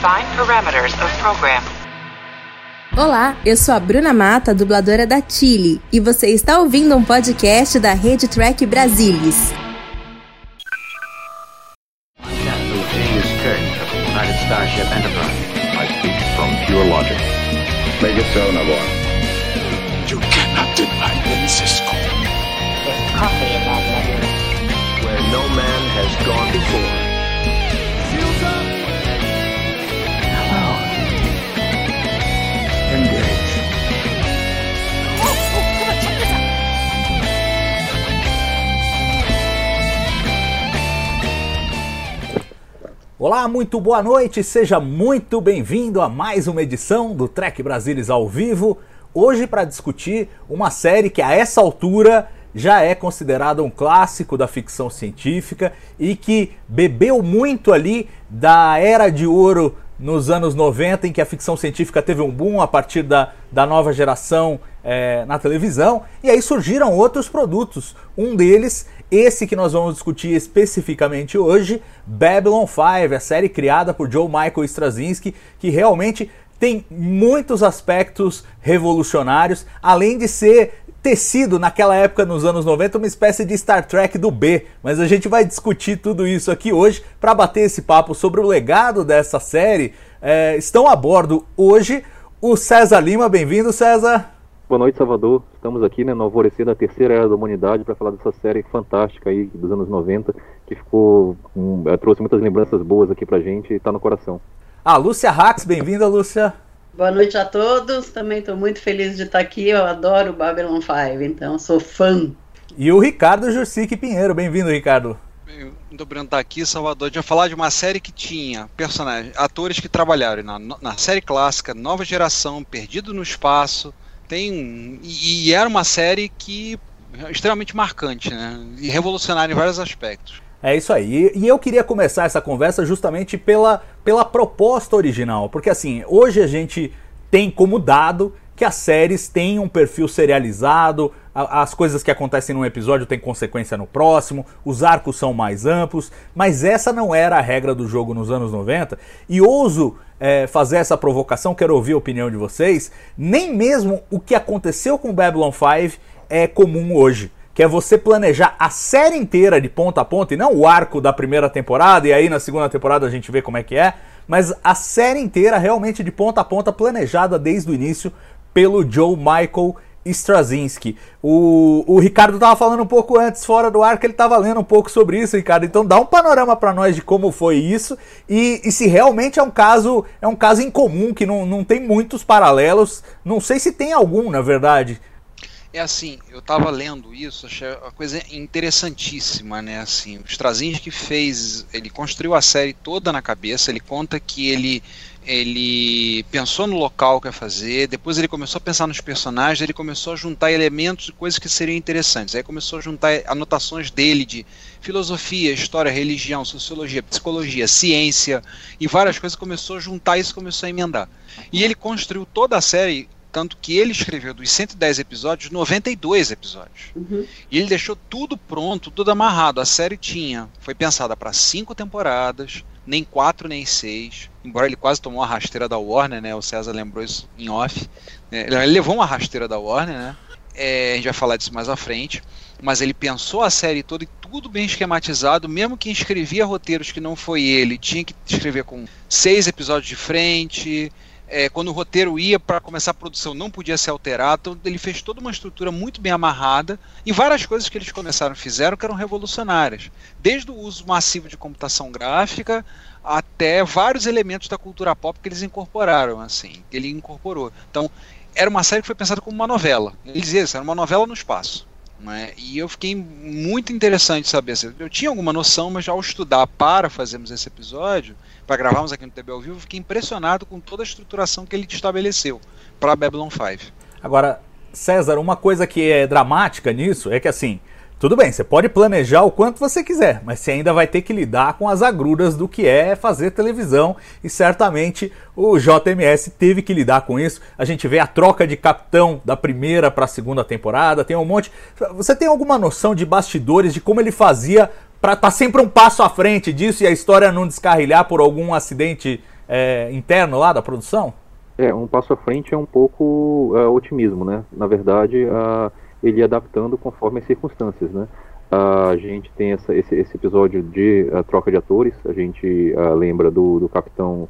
Define parameters of program. Olá, eu sou a Bruna Mata, dubladora da Chile, e você está ouvindo um podcast da Rede Track Brasilis. United Starship Enterprise. I speak from pure logic. Make it so, Navarre. Olá, muito boa noite, seja muito bem-vindo a mais uma edição do Trek Brasilis ao vivo. Hoje para discutir uma série que a essa altura já é considerada um clássico da ficção científica e que bebeu muito ali da era de ouro nos anos 90, em que a ficção científica teve um boom a partir da, da nova geração é, na televisão, e aí surgiram outros produtos. Um deles, esse que nós vamos discutir especificamente hoje, Babylon 5, a série criada por Joe Michael Straczynski, que realmente tem muitos aspectos revolucionários, além de ser ter sido naquela época nos anos 90 uma espécie de Star Trek do B, mas a gente vai discutir tudo isso aqui hoje para bater esse papo sobre o legado dessa série. É, estão a bordo hoje o César Lima, bem-vindo César. Boa noite, Salvador. Estamos aqui né, no alvorecer da terceira era da humanidade para falar dessa série fantástica aí dos anos 90 que ficou um, trouxe muitas lembranças boas aqui pra gente e está no coração. A Lúcia Rax, bem-vinda Lúcia. Boa noite a todos. Também estou muito feliz de estar aqui. Eu adoro Babylon 5, então sou fã. E o Ricardo Jursic Pinheiro. Bem-vindo, Ricardo. Muito obrigado estar aqui, Salvador. A gente vai falar de uma série que tinha personagens, atores que trabalharam na, na série clássica, nova geração, Perdido no Espaço. Tem e, e era uma série que extremamente marcante, né? E revolucionária em vários aspectos. É isso aí. E eu queria começar essa conversa justamente pela, pela proposta original. Porque assim, hoje a gente tem como dado que as séries têm um perfil serializado, as coisas que acontecem num episódio têm consequência no próximo, os arcos são mais amplos, mas essa não era a regra do jogo nos anos 90. E ouso é, fazer essa provocação, quero ouvir a opinião de vocês. Nem mesmo o que aconteceu com Babylon 5 é comum hoje que é você planejar a série inteira de ponta a ponta, e não o arco da primeira temporada, e aí na segunda temporada a gente vê como é que é, mas a série inteira realmente de ponta a ponta, planejada desde o início pelo Joe Michael Straczynski. O, o Ricardo estava falando um pouco antes, fora do ar, que ele estava lendo um pouco sobre isso, Ricardo. Então dá um panorama para nós de como foi isso e, e, se realmente é um caso é um caso incomum, que não, não tem muitos paralelos. Não sei se tem algum, na verdade. É assim, eu estava lendo isso, achei uma coisa interessantíssima, né? Assim, o Straczynski fez, ele construiu a série toda na cabeça. Ele conta que ele ele pensou no local que ia fazer, depois ele começou a pensar nos personagens, ele começou a juntar elementos e coisas que seriam interessantes. Aí começou a juntar anotações dele de filosofia, história, religião, sociologia, psicologia, ciência e várias coisas. Começou a juntar isso, começou a emendar. E ele construiu toda a série tanto que ele escreveu dos 110 episódios, 92 episódios. Uhum. E ele deixou tudo pronto, tudo amarrado. A série tinha, foi pensada para cinco temporadas, nem quatro nem seis. Embora ele quase tomou a rasteira da Warner, né? O César lembrou isso em off. Né? Ele levou uma rasteira da Warner, né? É, a gente vai falar disso mais à frente. Mas ele pensou a série toda e tudo bem esquematizado. Mesmo quem escrevia roteiros que não foi ele, tinha que escrever com seis episódios de frente é, quando o roteiro ia para começar a produção não podia ser alterado, então ele fez toda uma estrutura muito bem amarrada e várias coisas que eles começaram fizeram que eram revolucionárias, desde o uso massivo de computação gráfica até vários elementos da cultura pop que eles incorporaram, assim, que ele incorporou. Então era uma série que foi pensada como uma novela. Ele dizia isso, era uma novela no espaço. Né? E eu fiquei muito interessante saber. Eu tinha alguma noção, mas ao estudar para fazermos esse episódio, para gravarmos aqui no TB ao vivo, fiquei impressionado com toda a estruturação que ele estabeleceu para Babylon 5. Agora, César, uma coisa que é dramática nisso é que assim, tudo bem, você pode planejar o quanto você quiser, mas você ainda vai ter que lidar com as agruras do que é fazer televisão e certamente o JMS teve que lidar com isso. A gente vê a troca de capitão da primeira para a segunda temporada, tem um monte. Você tem alguma noção de bastidores de como ele fazia para estar tá sempre um passo à frente disso e a história não descarrilhar por algum acidente é, interno lá da produção? É, um passo à frente é um pouco uh, otimismo, né? Na verdade, uh, ele adaptando conforme as circunstâncias, né? Uh, a gente tem essa, esse, esse, episódio de troca de atores, a gente lembra do, do Capitão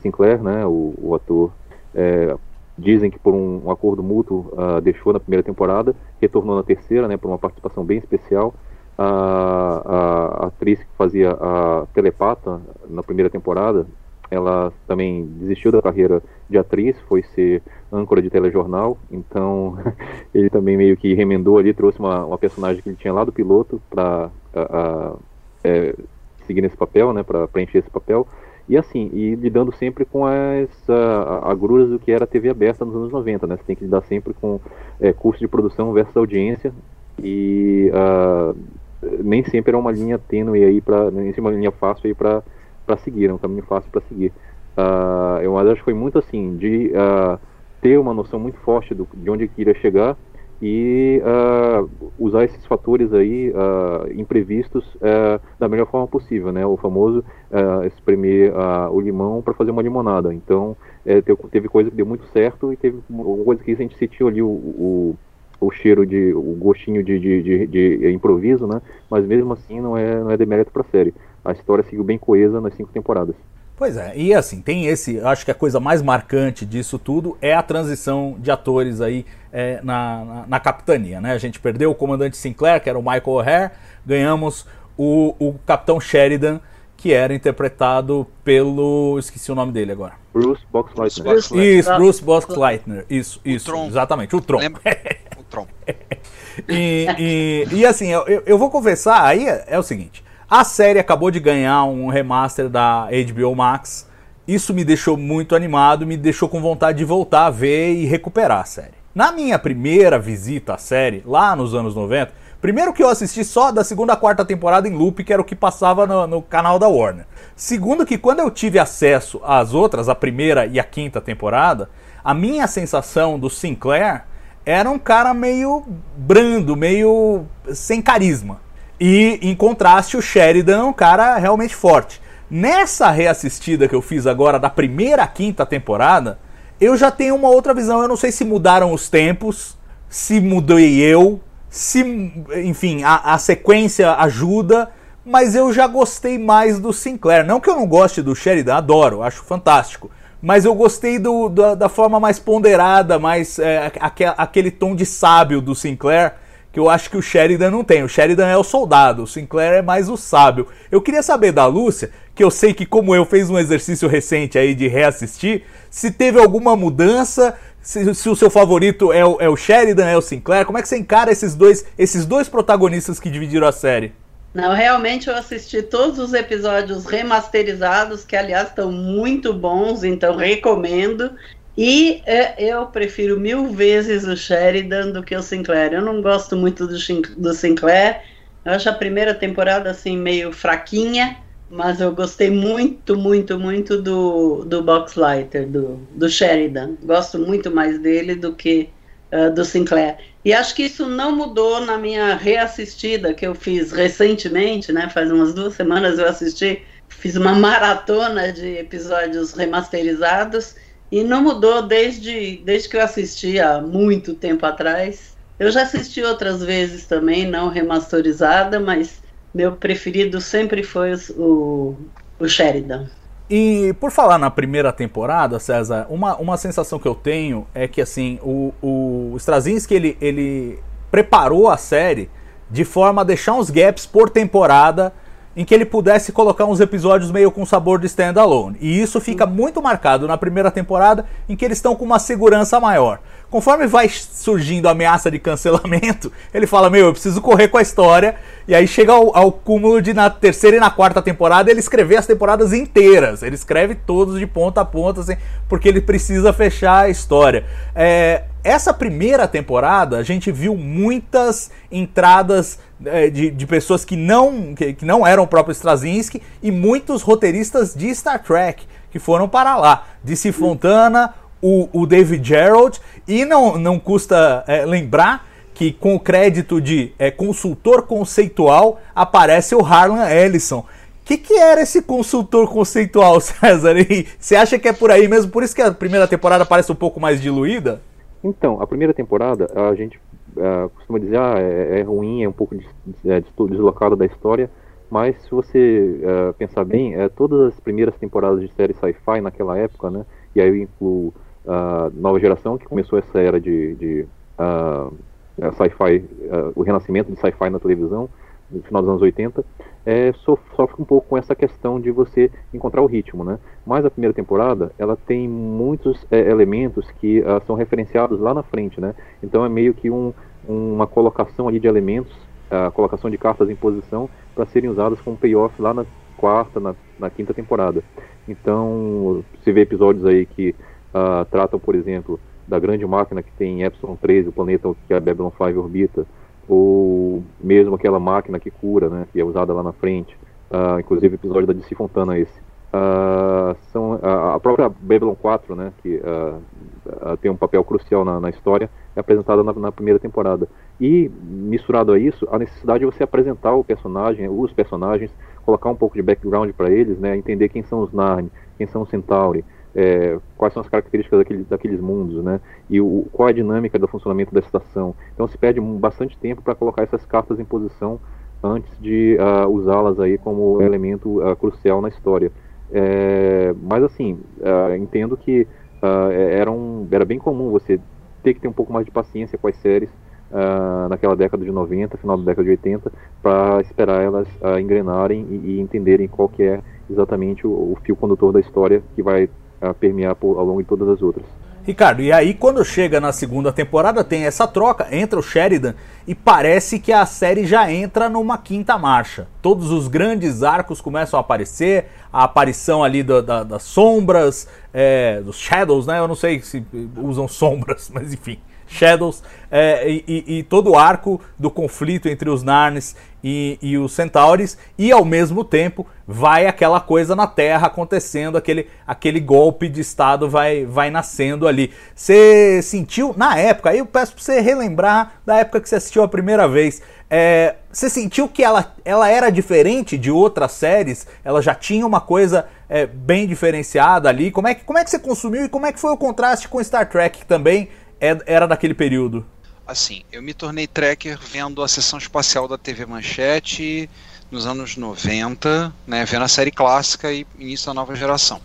Sinclair, né? O, o ator, é, dizem que por um, um acordo mútuo deixou na primeira temporada, retornou na terceira, né? Por uma participação bem especial. A, a, atriz que fazia a telepata na primeira temporada, ela também desistiu da carreira de atriz, foi ser âncora de telejornal, então ele também meio que remendou ali, trouxe uma, uma personagem que ele tinha lá do piloto para é, seguir nesse papel, né, para preencher esse papel, e assim, e lidando sempre com as agruras do que era a TV aberta nos anos 90, né, você tem que lidar sempre com é, custo de produção versus audiência, e uh, nem sempre é uma linha tênue aí, pra, nem sempre é uma linha fácil aí para para seguir, é um caminho fácil para seguir. Uh, eu acho que foi muito assim, de uh, ter uma noção muito forte do, de onde queria chegar e uh, usar esses fatores aí imprevistos da melhor forma possível, né? O famoso espremer o limão para fazer uma limonada. Então, é, teve coisa que deu muito certo e teve coisa que a gente sentiu ali o, o o cheiro de o gostinho de, de, de, de, improviso, né? Mas mesmo assim não é não é demérito para a série a história seguiu bem coesa nas cinco temporadas. Pois é, e assim, tem esse, acho que a coisa mais marcante disso tudo é a transição de atores aí é, na, na, na, capitania, né? A gente perdeu o comandante Sinclair, que era o Michael O'Hare, ganhamos o, o capitão Sheridan, que era interpretado pelo. esqueci o nome dele agora. Bruce Boxleitner. Isso, Bruce Boxleitner. Isso, isso, o exatamente, o Tron. Lembra? o Tron. e, e, e, assim, eu, eu vou confessar, aí é, é o seguinte. A série acabou de ganhar um remaster da HBO Max. Isso me deixou muito animado, me deixou com vontade de voltar a ver e recuperar a série. Na minha primeira visita à série, lá nos anos 90, primeiro que eu assisti só da segunda a quarta temporada em loop, que era o que passava no, no canal da Warner. Segundo que quando eu tive acesso às outras, a primeira e a quinta temporada, a minha sensação do Sinclair era um cara meio brando, meio sem carisma. E em contraste, o Sheridan é um cara realmente forte. Nessa reassistida que eu fiz agora da primeira quinta temporada, eu já tenho uma outra visão. Eu não sei se mudaram os tempos, se mudei eu, se, enfim, a, a sequência ajuda, mas eu já gostei mais do Sinclair. Não que eu não goste do Sheridan, adoro, acho fantástico. Mas eu gostei do, da, da forma mais ponderada, mais é, aquele tom de sábio do Sinclair que eu acho que o Sheridan não tem. O Sheridan é o soldado, o Sinclair é mais o sábio. Eu queria saber da Lúcia, que eu sei que como eu fez um exercício recente aí de reassistir, se teve alguma mudança, se, se o seu favorito é o, é o, Sheridan, é o Sinclair, como é que você encara esses dois, esses dois protagonistas que dividiram a série? Não, realmente eu assisti todos os episódios remasterizados, que aliás estão muito bons, então recomendo. E é, eu prefiro mil vezes o Sheridan do que o Sinclair. Eu não gosto muito do, do Sinclair. Eu acho a primeira temporada assim meio fraquinha, mas eu gostei muito, muito, muito do, do Boxlighter, do, do Sheridan. Gosto muito mais dele do que uh, do Sinclair. E acho que isso não mudou na minha reassistida que eu fiz recentemente, né? Faz umas duas semanas eu assisti, fiz uma maratona de episódios remasterizados e não mudou desde, desde que eu assisti há muito tempo atrás. Eu já assisti outras vezes também, não remasterizada, mas meu preferido sempre foi o, o Sheridan. E por falar na primeira temporada, César, uma, uma sensação que eu tenho é que assim, o, o Straczynski ele, ele preparou a série de forma a deixar uns gaps por temporada em que ele pudesse colocar uns episódios meio com sabor de standalone. E isso fica muito marcado na primeira temporada, em que eles estão com uma segurança maior. Conforme vai surgindo a ameaça de cancelamento, ele fala: Meu, eu preciso correr com a história. E aí chega ao, ao cúmulo de na terceira e na quarta temporada ele escrever as temporadas inteiras. Ele escreve todos de ponta a ponta, assim, porque ele precisa fechar a história. É, essa primeira temporada a gente viu muitas entradas é, de, de, pessoas que não, que, que, não eram o próprio Straczynski e muitos roteiristas de Star Trek que foram para lá. DC Fontana, o, o David Gerald, e não, não custa é, lembrar que com o crédito de é, consultor conceitual aparece o Harlan Ellison, que, que era esse consultor conceitual, César? E você acha que é por aí mesmo? Por isso que a primeira temporada parece um pouco mais diluída? Então, a primeira temporada, a gente uh, costuma dizer, ah, é, é, ruim, é um pouco des, é, deslocado da história, mas se você uh, pensar bem, é, todas as primeiras temporadas de série sci-fi naquela época, né, e aí eu incluo a nova geração, que começou essa era de, de uh, sci-fi, o renascimento de sci-fi na televisão, no final dos anos 80, é, sofre um pouco com essa questão de você encontrar o ritmo, né? Mas a primeira temporada, ela tem muitos é, elementos que uh, são referenciados lá na frente, né? Então é meio que um, uma colocação ali de elementos, a colocação de cartas em posição para serem usadas como payoff lá na quarta, na, na, quinta temporada. Então, você vê episódios aí que uh, tratam, por exemplo, da grande máquina que tem em Epsilon 13, o planeta que a Babylon 5 orbita, ou mesmo aquela máquina que cura, né, que é usada lá na frente, uh, inclusive o episódio da DC Fontana esse. Uh, são uh, a própria Babylon 4, né, que tem um papel crucial na, na história, é apresentada na, na, primeira temporada. E misturado a isso, a necessidade de você apresentar o personagem, os personagens, colocar um pouco de background para eles, né, entender quem são os Narn, quem são os Centauri, é, quais são as características daqueles, daqueles mundos, né? E o, qual é a dinâmica do funcionamento da estação. Então se perde bastante tempo para colocar essas cartas em posição antes de uh, usá-las aí como elemento uh, crucial na história. É, mas assim, uh, entendo que era, um, era bem comum você ter que ter um pouco mais de paciência com as séries naquela década de 90, final da década de 80, para esperar elas engrenarem e, e, entenderem qual que é exatamente o, o fio condutor da história que vai a permear por, ao longo de todas as outras. Ricardo, e aí quando chega na segunda temporada tem essa troca, entra o Sheridan e parece que a série já entra numa quinta marcha. Todos os grandes arcos começam a aparecer, a aparição ali da, da, das sombras, é, dos shadows, né? Eu não sei se usam sombras, mas enfim. Shadows é, e, e, todo o arco do conflito entre os Narns e, e, os Centaures, e ao mesmo tempo vai aquela coisa na Terra acontecendo, aquele, aquele golpe de Estado vai, vai nascendo ali. Você sentiu, na época, aí eu peço para você relembrar da época que você assistiu a primeira vez, é, você sentiu que ela, ela era diferente de outras séries? Ela já tinha uma coisa é, bem diferenciada ali? Como é, que, como é que você consumiu e como é que foi o contraste com Star Trek também? É, era daquele período? Assim, eu me tornei tracker vendo a sessão espacial da TV Manchete nos anos 90, né, vendo a série clássica e início da nova geração.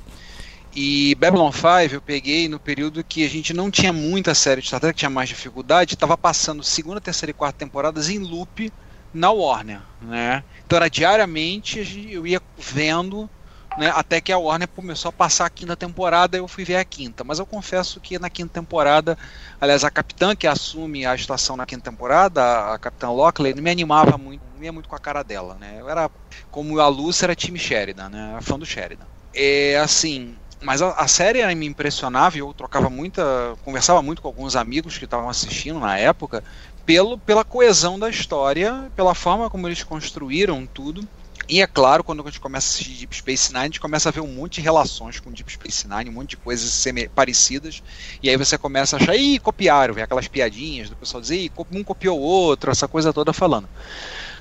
E Babylon 5 eu peguei no período que a gente não tinha muita série de Star Trek, tinha mais dificuldade, estava passando segunda, terceira e quarta temporadas em loop na Warner, né? Então era diariamente eu ia vendo né, até que a Warner começou a passar a quinta temporada, eu fui ver a quinta. Mas eu confesso que na quinta temporada, aliás, a capitã que assume a estação na quinta temporada, a capitã Lockley, não me animava muito, não ia muito com a cara dela, né? Eu era, como a Lúcia era time Sheridan, né? Fã do Sheridan. É assim, mas a, a, série me impressionava, eu trocava muita, conversava muito com alguns amigos que estavam assistindo na época, pelo, pela coesão da história, pela forma como eles construíram tudo. E é claro, quando a gente começa a assistir Deep Space Nine, a gente começa a ver um monte de relações com Deep Space Nine, um monte de coisas parecidas, e aí você começa a achar, ih, copiaram, vem aquelas piadinhas do pessoal dizer, ih, um copiou o outro, essa coisa toda falando.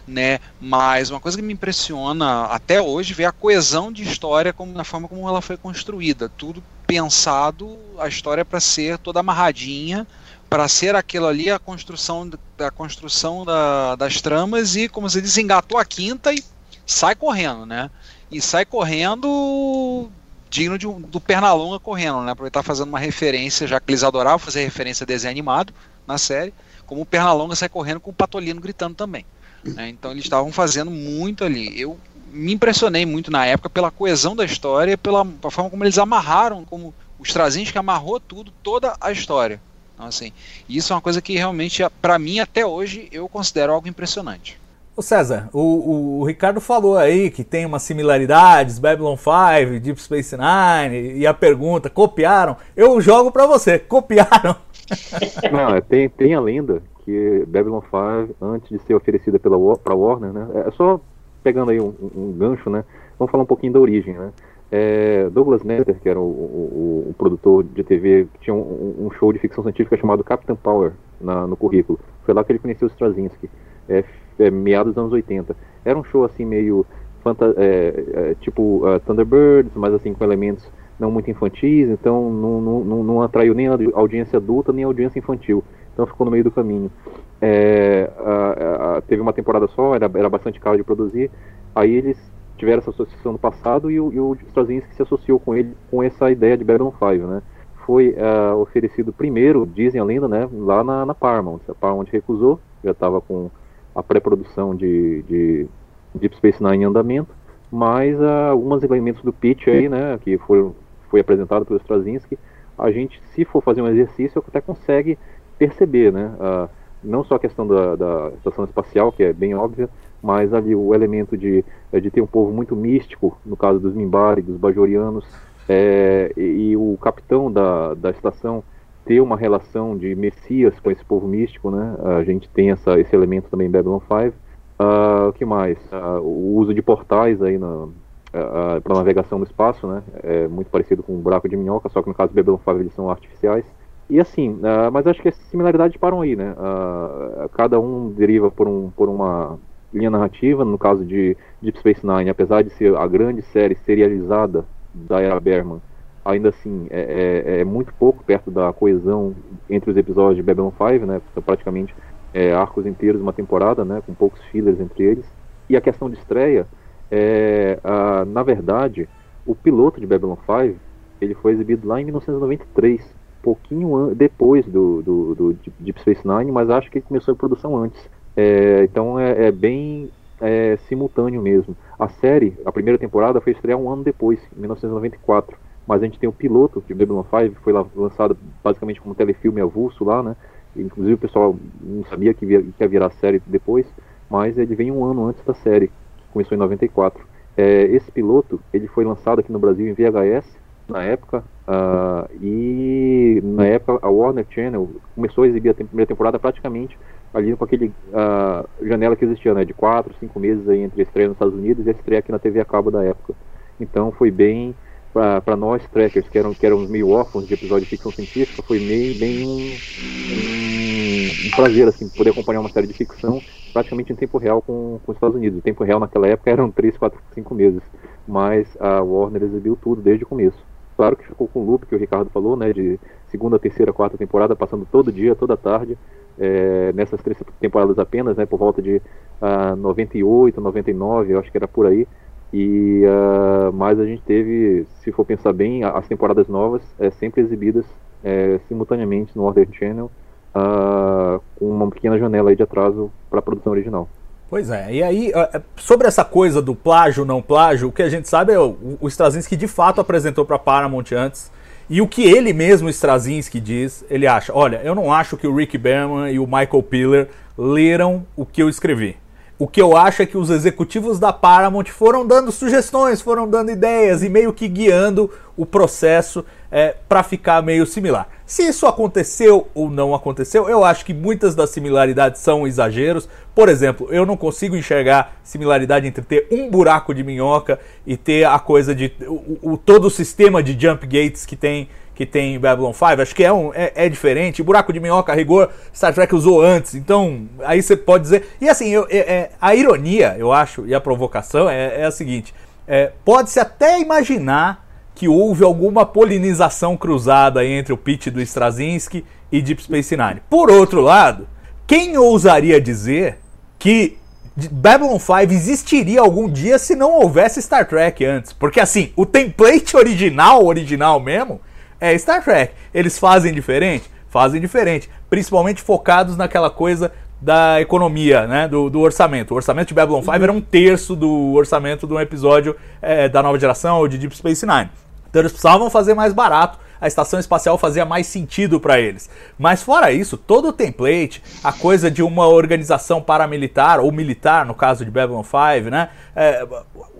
Né? Mas uma coisa que me impressiona até hoje é a coesão de história como, na forma como ela foi construída. Tudo pensado, a história para ser toda amarradinha, para ser aquilo ali a construção da construção da, das tramas e como você diz, engatou a quinta e sai correndo, né? E sai correndo digno de do Pernalonga correndo, né? Aproveitar fazendo uma referência, já que eles adoravam fazer referência a desenho animado na série, como o Pernalonga sai correndo com o Patolino gritando também. Né? Então eles estavam fazendo muito ali. Eu me impressionei muito na época pela coesão da história, pela, pela forma como eles amarraram, como os trazinhos que amarrou tudo, toda a história. Então, assim, isso é uma coisa que realmente, para mim, até hoje, eu considero algo impressionante. Ô César, o, o, o, Ricardo falou aí que tem umas similaridades, Babylon 5, Deep Space Nine, e a pergunta, copiaram? Eu jogo para você, copiaram? Não, é, tem, tem a lenda que Babylon 5, antes de ser oferecida pela pra Warner, né, é só pegando aí um, um, gancho, né, vamos falar um pouquinho da origem, né. É, Douglas Netter, que era o, o, o, produtor de TV, tinha um, um, show de ficção científica chamado Captain Power na, no currículo. Foi lá que ele conheceu Straczynski. É, é, meados dos anos 80. Era um show assim meio é, é, tipo uh, Thunderbirds, mas assim com elementos não muito infantis, então não, não, não, atraiu nem a audiência adulta nem a audiência infantil, então ficou no meio do caminho. É, a- a- teve uma temporada só, era, era bastante caro de produzir, aí eles tiveram essa associação no passado e o, e o Straczynski se associou com ele com essa ideia de Babylon 5, né? Foi ah, oferecido primeiro, dizem a lenda, né, lá na, na Paramount. A Paramount recusou, já estava com a pré-produção de, de Deep Space Nine em andamento, mas ah, alguns elementos do pitch aí, né, que foram, foi apresentado pelo Straczynski, a gente, se for fazer um exercício, até consegue perceber, né, ah, não só a questão da, da estação espacial, que é bem óbvia, mas ali o elemento de, de ter um povo muito místico, no caso dos Mimbari, dos Bajorianos, é, e, e o capitão da, da estação ter uma relação de messias com esse povo místico, né? A gente tem essa, esse elemento também em Babylon 5. Ah, o que mais? Ah, o uso de portais aí para navegação no espaço, né? É muito parecido com o buraco de minhoca, só que no caso do Babylon 5 eles são artificiais. E assim, ah, mas acho que as similaridades param aí, né? Ah, cada um deriva por, um, por uma linha narrativa, no caso de Deep Space Nine, apesar de ser a grande série serializada da era Berman, ainda assim é, é- é muito pouco perto da coesão entre os episódios de Babylon 5, né? São praticamente é, arcos inteiros uma temporada, né? Com poucos fillers entre eles. E a questão de estreia, é, ah, na verdade, o piloto de Babylon 5 ele foi exibido lá em 1993, pouquinho depois do, do, do Deep Space Nine, mas acho que ele começou a produção antes. É, então é, é bem é, simultâneo mesmo. A série, a primeira temporada, foi estrear um ano depois, em 1994. Mas a gente tem o piloto de Babylon 5, que foi lançado basicamente como telefilme avulso lá, né? Inclusive o pessoal não sabia que, que ia virar série depois, mas ele vem um ano antes da série, que começou em 94. É, esse piloto, ele foi lançado aqui no Brasil em VHS, na época, ah, e na época a Warner Channel começou a exibir a primeira temporada praticamente ali com aquele ah, janela que existia, né, de 4, 5 meses aí entre a estreia nos Estados Unidos e a estreia aqui na TV a cabo da época. Então foi bem, para nós trackers que eram, que eram meio órfãos de episódio de ficção científica, foi meio, bem um, um, prazer assim, poder acompanhar uma série de ficção praticamente em tempo real com, com os Estados Unidos. O tempo real naquela época eram 3, 4, 5 meses, mas a Warner exibiu tudo desde o começo. Claro que ficou com o loop que o Ricardo falou, né, de segunda, terceira, quarta temporada, passando todo dia, toda tarde, é, nessas três temporadas apenas, né, por volta de ah, 98, 99, eu acho que era por aí. E ah, mas a gente teve, se for pensar bem, as temporadas novas é, sempre exibidas é, simultaneamente no Order Channel, ah, com uma pequena janela de atraso para a produção original. Pois é, e aí, eh, sobre essa coisa do plágio não plágio, o que a gente sabe é o, Straczynski de fato apresentou para Paramount antes, e o que ele mesmo, Straczynski, diz, ele acha, olha, eu não acho que o Rick Berman e o Michael Piller leram o que eu escrevi. O que eu acho é que os executivos da Paramount foram dando sugestões, foram dando ideias e meio que guiando o processo é, para ficar meio similar. Se isso aconteceu ou não aconteceu, eu acho que muitas das similaridades são exageros. Por exemplo, eu não consigo enxergar similaridade entre ter um buraco de minhoca e ter a coisa de o, o- todo o sistema de jump gates que tem que tem em Babylon 5, acho que é, um, é, é diferente. Buraco de minhoca, a rigor, Star Trek usou antes, então aí você pode dizer. E assim, eu- é- é- a ironia, eu acho, e a provocação é, é a seguinte: é, pode-se até imaginar que houve alguma polinização cruzada entre o pitch do Straczynski e Deep Space Nine. Por outro lado, quem ousaria dizer que Babylon 5 existiria algum dia se não houvesse Star Trek antes? Porque assim, o template original, original mesmo, é Star Trek. Eles fazem diferente? Fazem diferente. Principalmente focados naquela coisa da economia, né? Do, do orçamento. O orçamento de Babylon 5 era um terço do orçamento de um episódio é, da nova geração ou de Deep Space Nine. Então eles precisavam fazer mais barato, a estação espacial fazia mais sentido para eles. Mas fora isso, todo o template, a coisa de uma organização paramilitar, ou militar, no caso de Babylon 5, né? É,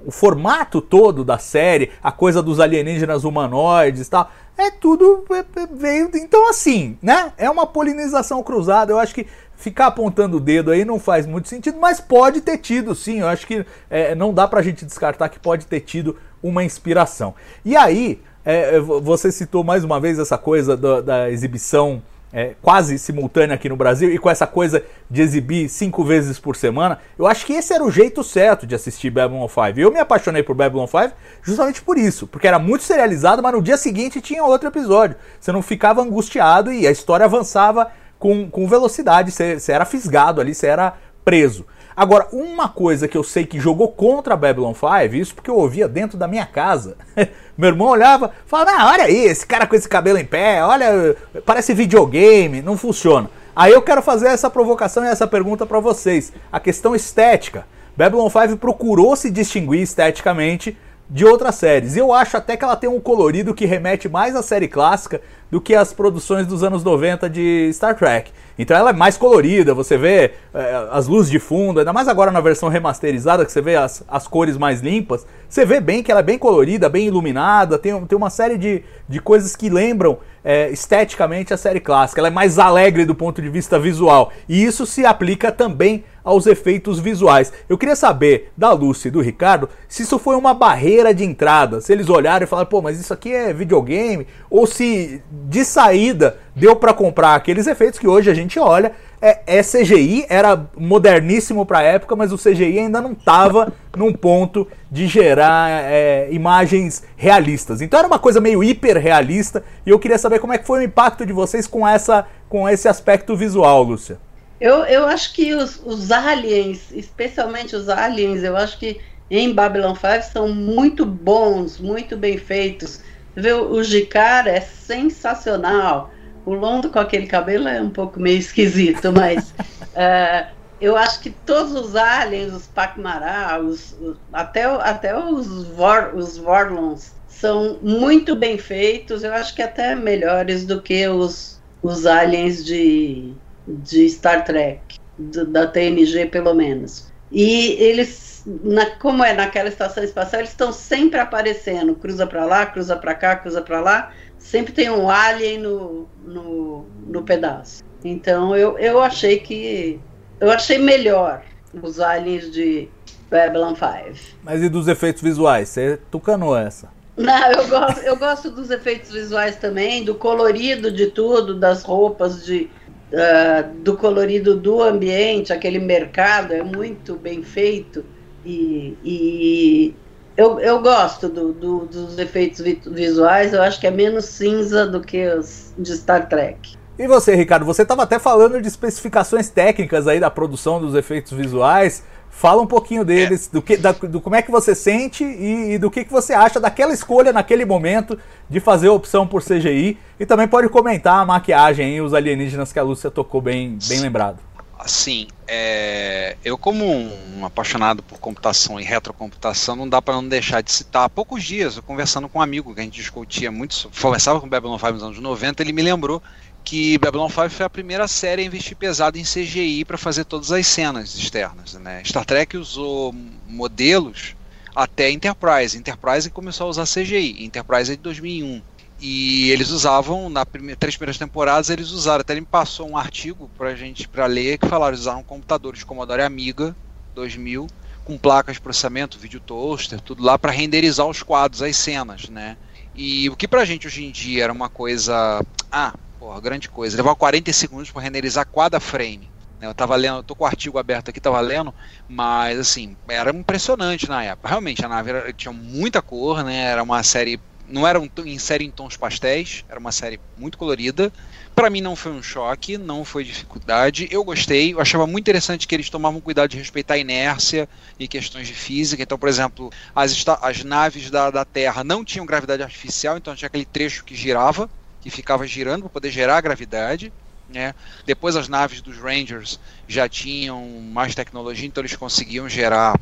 o formato todo da série, a coisa dos alienígenas humanoides e tal, é tudo é, é, veio. Então, assim, né? É uma polinização cruzada. Eu acho que ficar apontando o dedo aí não faz muito sentido, mas pode ter tido, sim. Eu acho que é, não dá pra gente descartar que pode ter tido uma inspiração. E aí, é, você citou mais uma vez essa coisa da, da exibição é, quase simultânea aqui no Brasil e com essa coisa de exibir cinco vezes por semana, eu acho que esse era o jeito certo de assistir Babylon 5. Eu me apaixonei por Babylon 5 justamente por isso, porque era muito serializado, mas no dia seguinte tinha outro episódio. Você não ficava angustiado e a história avançava com, com velocidade, você, você era fisgado ali, você era preso. Agora, uma coisa que eu sei que jogou contra a Babylon 5, isso porque eu ouvia dentro da minha casa. Meu irmão olhava, falava: "Ah, olha aí, esse cara com esse cabelo em pé, olha, parece videogame, não funciona". Aí eu quero fazer essa provocação e essa pergunta para vocês. A questão estética. Babylon 5 procurou se distinguir esteticamente de outras séries. E eu acho até que ela tem um colorido que remete mais à série clássica do que às produções dos anos 90 de Star Trek. Então ela é mais colorida, você vê é, as luzes de fundo, ainda mais agora na versão remasterizada, que você vê as, as cores mais limpas. Você vê bem que ela é bem colorida, bem iluminada, tem, tem uma série de, de coisas que lembram é, esteticamente a série clássica. Ela é mais alegre do ponto de vista visual. E isso se aplica também aos efeitos visuais. Eu queria saber da Lúcia e do Ricardo se isso foi uma barreira de entrada, se eles olharam e falaram, pô, mas isso aqui é videogame, ou se de saída deu para comprar aqueles efeitos que hoje a gente olha, é, é CGI, era moderníssimo para a época, mas o CGI ainda não estava num ponto de gerar é, imagens realistas. Então era uma coisa meio hiper realista e eu queria saber como é que foi o impacto de vocês com essa com esse aspecto visual, Lúcia. Eu, eu acho que os, os aliens, especialmente os aliens, eu acho que em Babylon 5 são muito bons, muito bem feitos. Vê, o Jicar é sensacional. O Londo com aquele cabelo é um pouco meio esquisito, mas uh, eu acho que todos os aliens, os Pakmará, os, os, até, até os, Vor, os Vorlons, são muito bem feitos. Eu acho que até melhores do que os, os aliens de, de Star Trek, da TNG pelo menos. E eles, na, como é naquela estação espacial, eles estão sempre aparecendo, cruza para lá, cruza para cá, cruza para lá, sempre tem um alien no, no, no pedaço. Então eu, eu achei que eu achei melhor os aliens de Babylon 5. Mas e dos efeitos visuais? Você tucanou essa? Não, eu gosto, eu gosto dos efeitos visuais também, do colorido de tudo, das roupas, de, uh, do colorido do ambiente, aquele mercado é muito bem feito e, e eu, eu gosto do, do, dos efeitos visuais, eu acho que é menos cinza do que os de Star Trek. E você, Ricardo, você estava até falando de especificações técnicas aí da produção dos efeitos visuais. Fala um pouquinho deles, é. do, que, da, do como é que você sente e, e, do que, que você acha daquela escolha naquele momento de fazer a opção por CGI. E também pode comentar a maquiagem e os alienígenas que a Lúcia tocou bem, bem lembrado. Assim, é, eu como um apaixonado por computação e retrocomputação, não dá para não deixar de citar. Há poucos dias, eu conversando com um amigo que a gente discutia muito, conversava com o Babylon 5 nos anos 90, ele me lembrou que Babylon 5 foi a primeira série a investir pesado em CGI para fazer todas as cenas externas. Né? Star Trek usou modelos até Enterprise. Enterprise começou a usar CGI. Enterprise é de 2001. E eles usavam, na primeira, três primeiras temporadas, eles usaram. Até ele me passou um artigo pra gente para ler que falaram, usaram computadores Commodore Amiga 2000 com placas de processamento, vídeo toaster, tudo lá para renderizar os quadros, as cenas, né? E o que pra gente hoje em dia era uma coisa, ah, porra, grande coisa, levava 40 segundos para renderizar cada frame. Né? Eu tava lendo, tô com o artigo aberto aqui, tava lendo, mas assim, era impressionante na época. Realmente a nave era, tinha muita cor, né? Era uma série não era um, em série em tons pastéis, era uma série muito colorida. Para mim não foi um choque, não foi dificuldade. Eu gostei, eu achava muito interessante que eles tomavam cuidado de respeitar a inércia e questões de física. Então, por exemplo, as, as naves da, da Terra não tinham gravidade artificial, então tinha aquele trecho que girava, que ficava girando para poder gerar gravidade. Né? Depois as naves dos Rangers já tinham mais tecnologia, então eles conseguiam gerar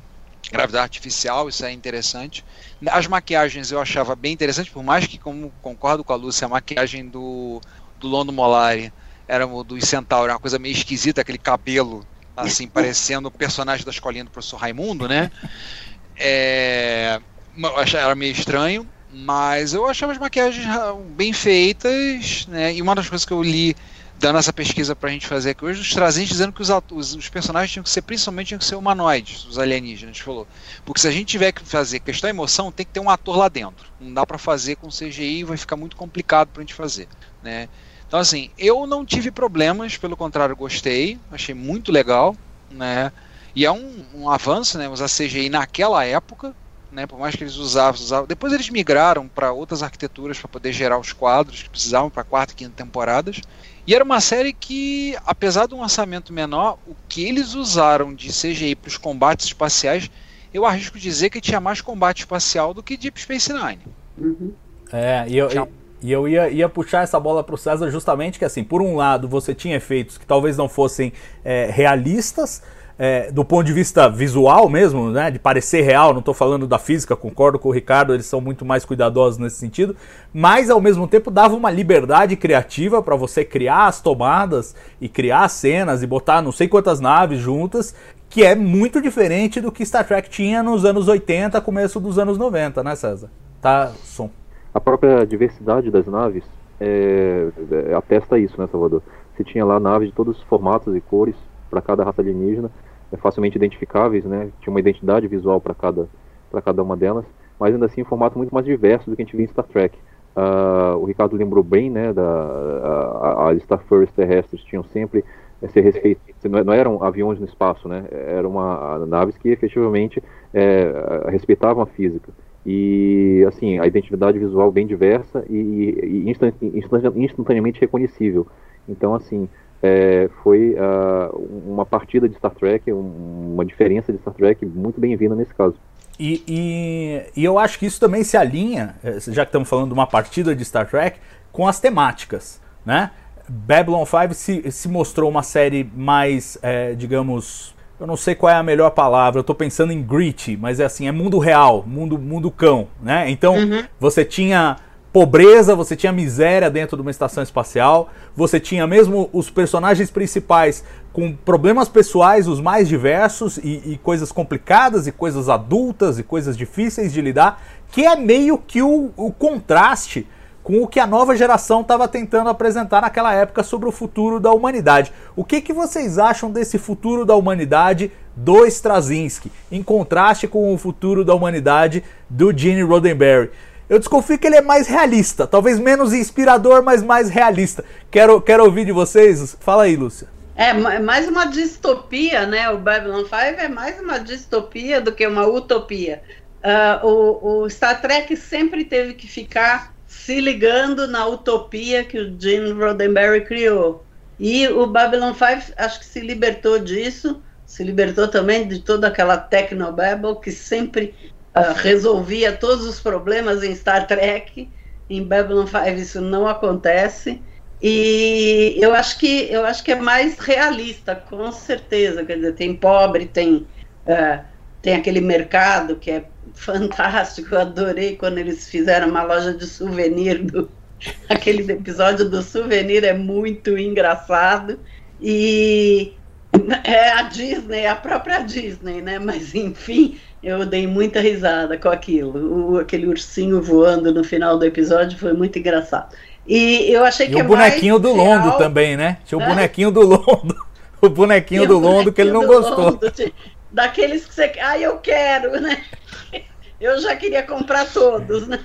gravidade artificial, isso é interessante. As maquiagens eu achava bem interessante, por mais que, como concordo com a Lúcia, a maquiagem do, do Londo Molari era do Centauro, era uma coisa meio esquisita, aquele cabelo, assim, parecendo o personagem da escolinha do professor Raimundo, né? É, era meio estranho, mas eu achava as maquiagens bem feitas, né? E uma das coisas que eu li dando essa pesquisa pra gente fazer aqui hoje, os trazentes dizendo que os, os, os, personagens tinham que ser, principalmente, tinham que ser humanoides, os alienígenas, falou. Porque se a gente tiver que fazer questão emoção, tem que ter um ator lá dentro. Não dá para fazer com CGI, vai ficar muito complicado pra gente fazer, né? Então, assim, eu não tive problemas, pelo contrário, gostei, achei muito legal, né? E é um, um avanço, né? Usar CGI naquela época, né? Por mais que eles usavam, usavam. Depois eles migraram para outras arquiteturas para poder gerar os quadros que precisavam para quarta e quinta temporadas. E era uma série que, apesar de um orçamento menor, o que eles usaram de CGI para os combates espaciais, eu arrisco dizer que tinha mais combate espacial do que Deep Space Nine. Uhum. É, e eu, e eu ia, ia puxar essa bola para o César justamente que, assim, por um lado, você tinha efeitos que talvez não fossem é, realistas, é, do ponto de vista visual mesmo, né, de parecer real, não estou falando da física, concordo com o Ricardo, eles são muito mais cuidadosos nesse sentido, mas ao mesmo tempo dava uma liberdade criativa para você criar as tomadas e criar cenas e botar não sei quantas naves juntas, que é muito diferente do que Star Trek tinha nos anos 80, começo dos anos 90, né, César? Tá, som. A própria diversidade das naves é, é, atesta isso, né, Salvador? Você tinha lá naves de todos os formatos e cores para cada raça alienígena, é facilmente identificáveis, né? Tinha uma identidade visual para cada para cada uma delas, mas ainda assim um formato muito mais diverso do que a gente via em Star Trek. Uh, o Ricardo lembrou bem, né, da as Starfires terrestres tinham sempre esse respeito, não, não, eram aviões no espaço, né? Eram uma, naves que efetivamente é, respeitavam a física e assim a identidade visual bem diversa e, e instantaneamente reconhecível. Então assim é, foi uh, uma partida de Star Trek, um, uma diferença de Star Trek muito bem-vinda nesse caso. E, e, e, eu acho que isso também se alinha, eh, já que estamos falando de uma partida de Star Trek, com as temáticas, né? Babylon 5 se, se mostrou uma série mais, é, digamos, eu não sei qual é a melhor palavra, eu estou pensando em gritty, mas é assim, é mundo real, mundo, mundo cão, né? Então, uhum. você tinha pobreza, você tinha miséria dentro de uma estação espacial, você tinha mesmo os personagens principais com problemas pessoais os mais diversos e, e, coisas complicadas e coisas adultas e coisas difíceis de lidar, que é meio que o, o contraste com o que a nova geração estava tentando apresentar naquela época sobre o futuro da humanidade. O que, que vocês acham desse futuro da humanidade do Straczynski, em contraste com o futuro da humanidade do Gene Roddenberry? Eu desconfio que ele é mais realista, talvez menos inspirador, mas mais realista. Quero, quero ouvir de vocês. Fala aí, Lúcia. É mais uma distopia, né? O Babylon 5 é mais uma distopia do que uma utopia. Uh, o, o, Star Trek sempre teve que ficar se ligando na utopia que o Gene Roddenberry criou. E o Babylon 5 acho que se libertou disso, se libertou também de toda aquela technobabble que sempre uh, resolvia todos os problemas em Star Trek. Em Babylon 5 isso não acontece. E eu acho que eu acho que é mais realista, com certeza. Quer dizer, tem pobre, tem uh, tem aquele mercado que é fantástico. Eu adorei quando eles fizeram uma loja de souvenir do aquele episódio do souvenir é muito engraçado e é a Disney, a própria Disney, né? Mas enfim, eu dei muita risada com aquilo. O, aquele ursinho voando no final do episódio foi muito engraçado. E eu achei que e é o bonequinho do real... Londo também, né? Tinha o bonequinho do Londo. O bonequinho do Londo que ele não gostou. Londo, daqueles que você. Ah, eu quero, né? Eu já queria comprar todos, né?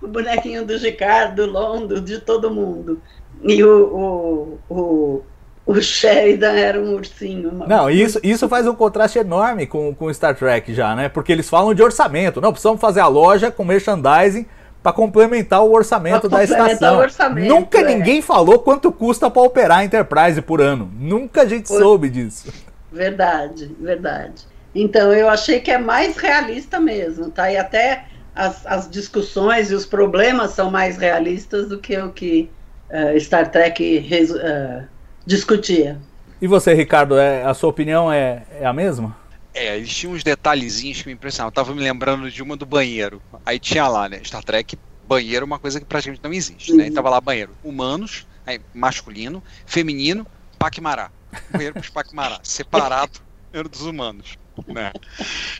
O bonequinho do Ricardo, do Londo, de todo mundo. E o, o, o o Sheridan era um ursinho. Não, isso, isso faz um contraste enorme com, com Star Trek já, né? Porque eles falam de orçamento. Não, precisamos fazer a loja com merchandising para complementar o orçamento pra da estação. Orçamento, Nunca é. ninguém falou quanto custa para operar a Enterprise por ano. Nunca a gente soube disso. Verdade, verdade. Então eu achei que é mais realista mesmo, tá? E até as, as discussões e os problemas são mais realistas do que o que uh, Star Trek uh, discutia. E você, Ricardo, é, a sua opinião é, é a mesma? É, eles tinham uns detalhezinhos que me impressionavam. Eu tava me lembrando de uma do banheiro. Aí tinha lá, né? Star Trek, banheiro é uma coisa que praticamente não existe, né? E tava lá banheiro humanos, aí, masculino, feminino, Paquimará. Banheiro pros Paquimará, separado era dos humanos. Né?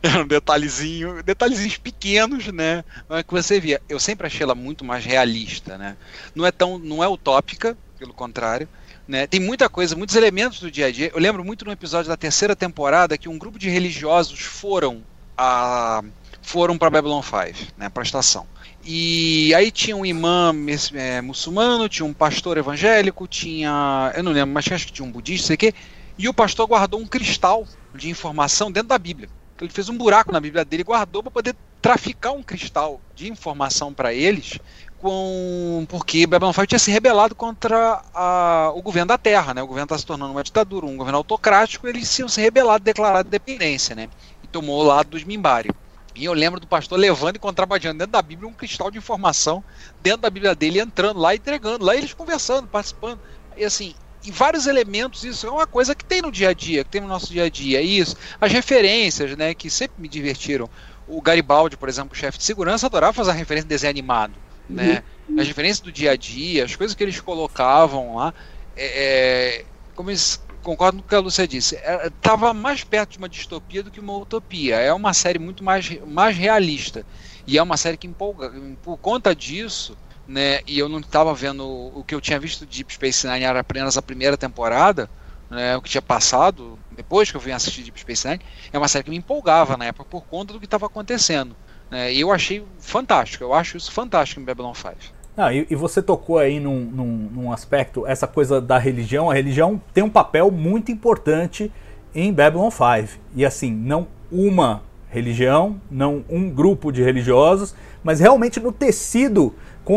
Era um detalhezinho, detalhezinhos pequenos, né? Que você via. Eu sempre achei ela muito mais realista, né? Não é tão, não é utópica, pelo contrário, né? Tem muita coisa, muitos elementos do dia a dia. Eu lembro muito no episódio da terceira temporada que um grupo de religiosos foram a foram para Babylon 5, né, para a estação. E aí tinha um imã é, muçulmano, tinha um pastor evangélico, tinha. Eu não lembro, mas acho que tinha um budista, sei o quê. E o pastor guardou um cristal de informação dentro da Bíblia. Ele fez um buraco na Bíblia dele e guardou para poder traficar um cristal de informação para eles, com porque Babylon 5 tinha se rebelado contra a, o governo da Terra, né? O governo está se tornando uma ditadura, um governo autocrático, eles tinham se rebelado, declarado dependência, né? E tomou o lado dos Mimbari. E eu lembro do pastor levando e contrabandeando dentro da Bíblia um cristal de informação dentro da Bíblia dele, entrando lá entregando, lá eles conversando, participando. E assim, e vários elementos, isso é uma coisa que tem no dia a dia, que tem no nosso dia a dia, é isso. As referências, né, que sempre me divertiram. O Garibaldi, por exemplo, chefe de segurança, adorava fazer referência de desenho animado, né? Uhum. As referências do dia a dia, as coisas que eles colocavam lá, é, é como eles concordo com o que a Lúcia disse. Estava é, mais perto de uma distopia do que uma utopia. É uma série muito mais, mais realista. E é uma série que empolga. Por conta disso, né, e eu não estava vendo o que eu tinha visto de Deep Space Nine era apenas a primeira temporada, né, o que tinha passado, depois que eu vim assistir Deep Space Nine, é uma série que me empolgava na época por conta do que estava acontecendo. Né, e eu achei fantástico, eu acho isso fantástico em Babylon 5. Ah, e, e, você tocou aí num, num, num, aspecto, essa coisa da religião. A religião tem um papel muito importante em Babylon 5. E assim, não uma religião, não um grupo de religiosos, mas realmente no tecido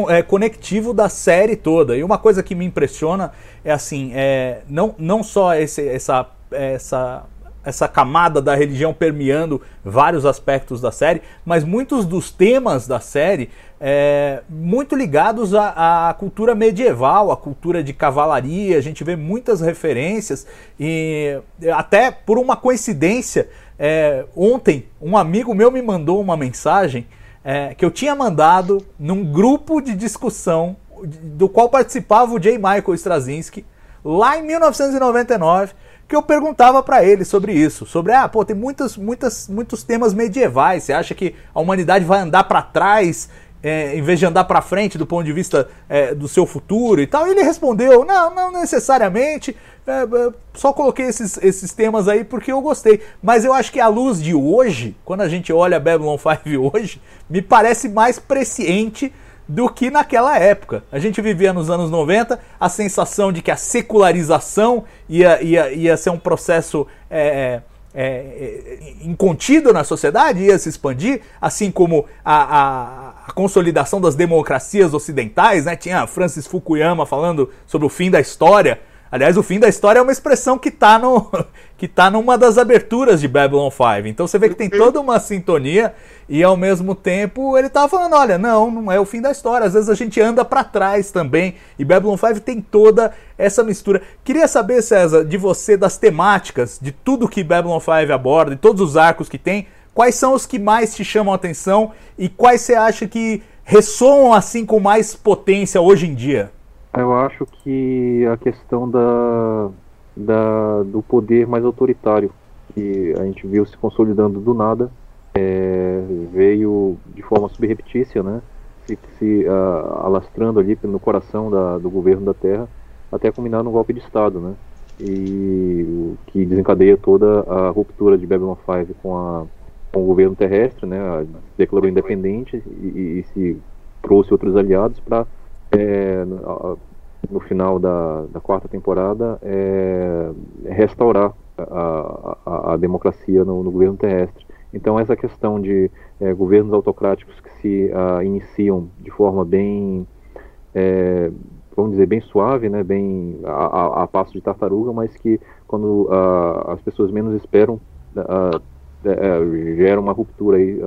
é, conectivo da série toda. E uma coisa que me impressiona é assim, é, não, não só esse, essa, essa essa camada da religião permeando vários aspectos da série, mas muitos dos temas da série é, muito ligados à, à, cultura medieval, à cultura de cavalaria. A gente vê muitas referências e até por uma coincidência, é, ontem um amigo meu me mandou uma mensagem é, que eu tinha mandado num grupo de discussão do qual participava o J. Michael Straczynski lá em 1999 que eu perguntava para ele sobre isso, sobre ah, pô, tem muitos, muitas, muitos temas medievais. Você acha que a humanidade vai andar para trás é, em vez de andar para frente do ponto de vista é, do seu futuro e tal? E ele respondeu: não, não necessariamente. É, é só coloquei esses, esses temas aí porque eu gostei. Mas eu acho que a luz de hoje, quando a gente olha Babylon 5 hoje, me parece mais presciente do que naquela época. A gente vivia nos anos 90 a sensação de que a secularização ia, ia, ia ser um processo é, é, é, incontido na sociedade, ia se expandir, assim como a, a, a, consolidação das democracias ocidentais. Né? Tinha Francis Fukuyama falando sobre o fim da história. Aliás, o fim da história é uma expressão que está no, que tá numa das aberturas de Babylon 5. Então você vê que tem toda uma sintonia e ao mesmo tempo ele estava falando, olha, não, não é o fim da história. Às vezes a gente anda para trás também. E Babylon 5 tem toda essa mistura. Queria saber, César, de você das temáticas, de tudo que Babylon 5 aborda, de todos os arcos que tem, quais são os que mais te chamam a atenção e quais você acha que ressoam assim com mais potência hoje em dia? Eu acho que a questão da, da, do poder mais autoritário, que a gente viu se consolidando do nada, é, veio de forma subreptícia, né, se, se alastrando ali no coração da, do governo da Terra, até culminar no golpe de Estado, né, e o que desencadeia toda a ruptura de Babylon 5 com, a, com o governo terrestre, né, declarou independente e, e se trouxe outros aliados para é, no final da, da quarta temporada é, restaurar a, a, a democracia no, no, governo terrestre. Então essa questão de é, governos autocráticos que se iniciam de forma bem, é, vamos dizer, bem suave, né, bem a, a, passo de tartaruga, mas que quando as pessoas menos esperam uh, gera uma ruptura aí,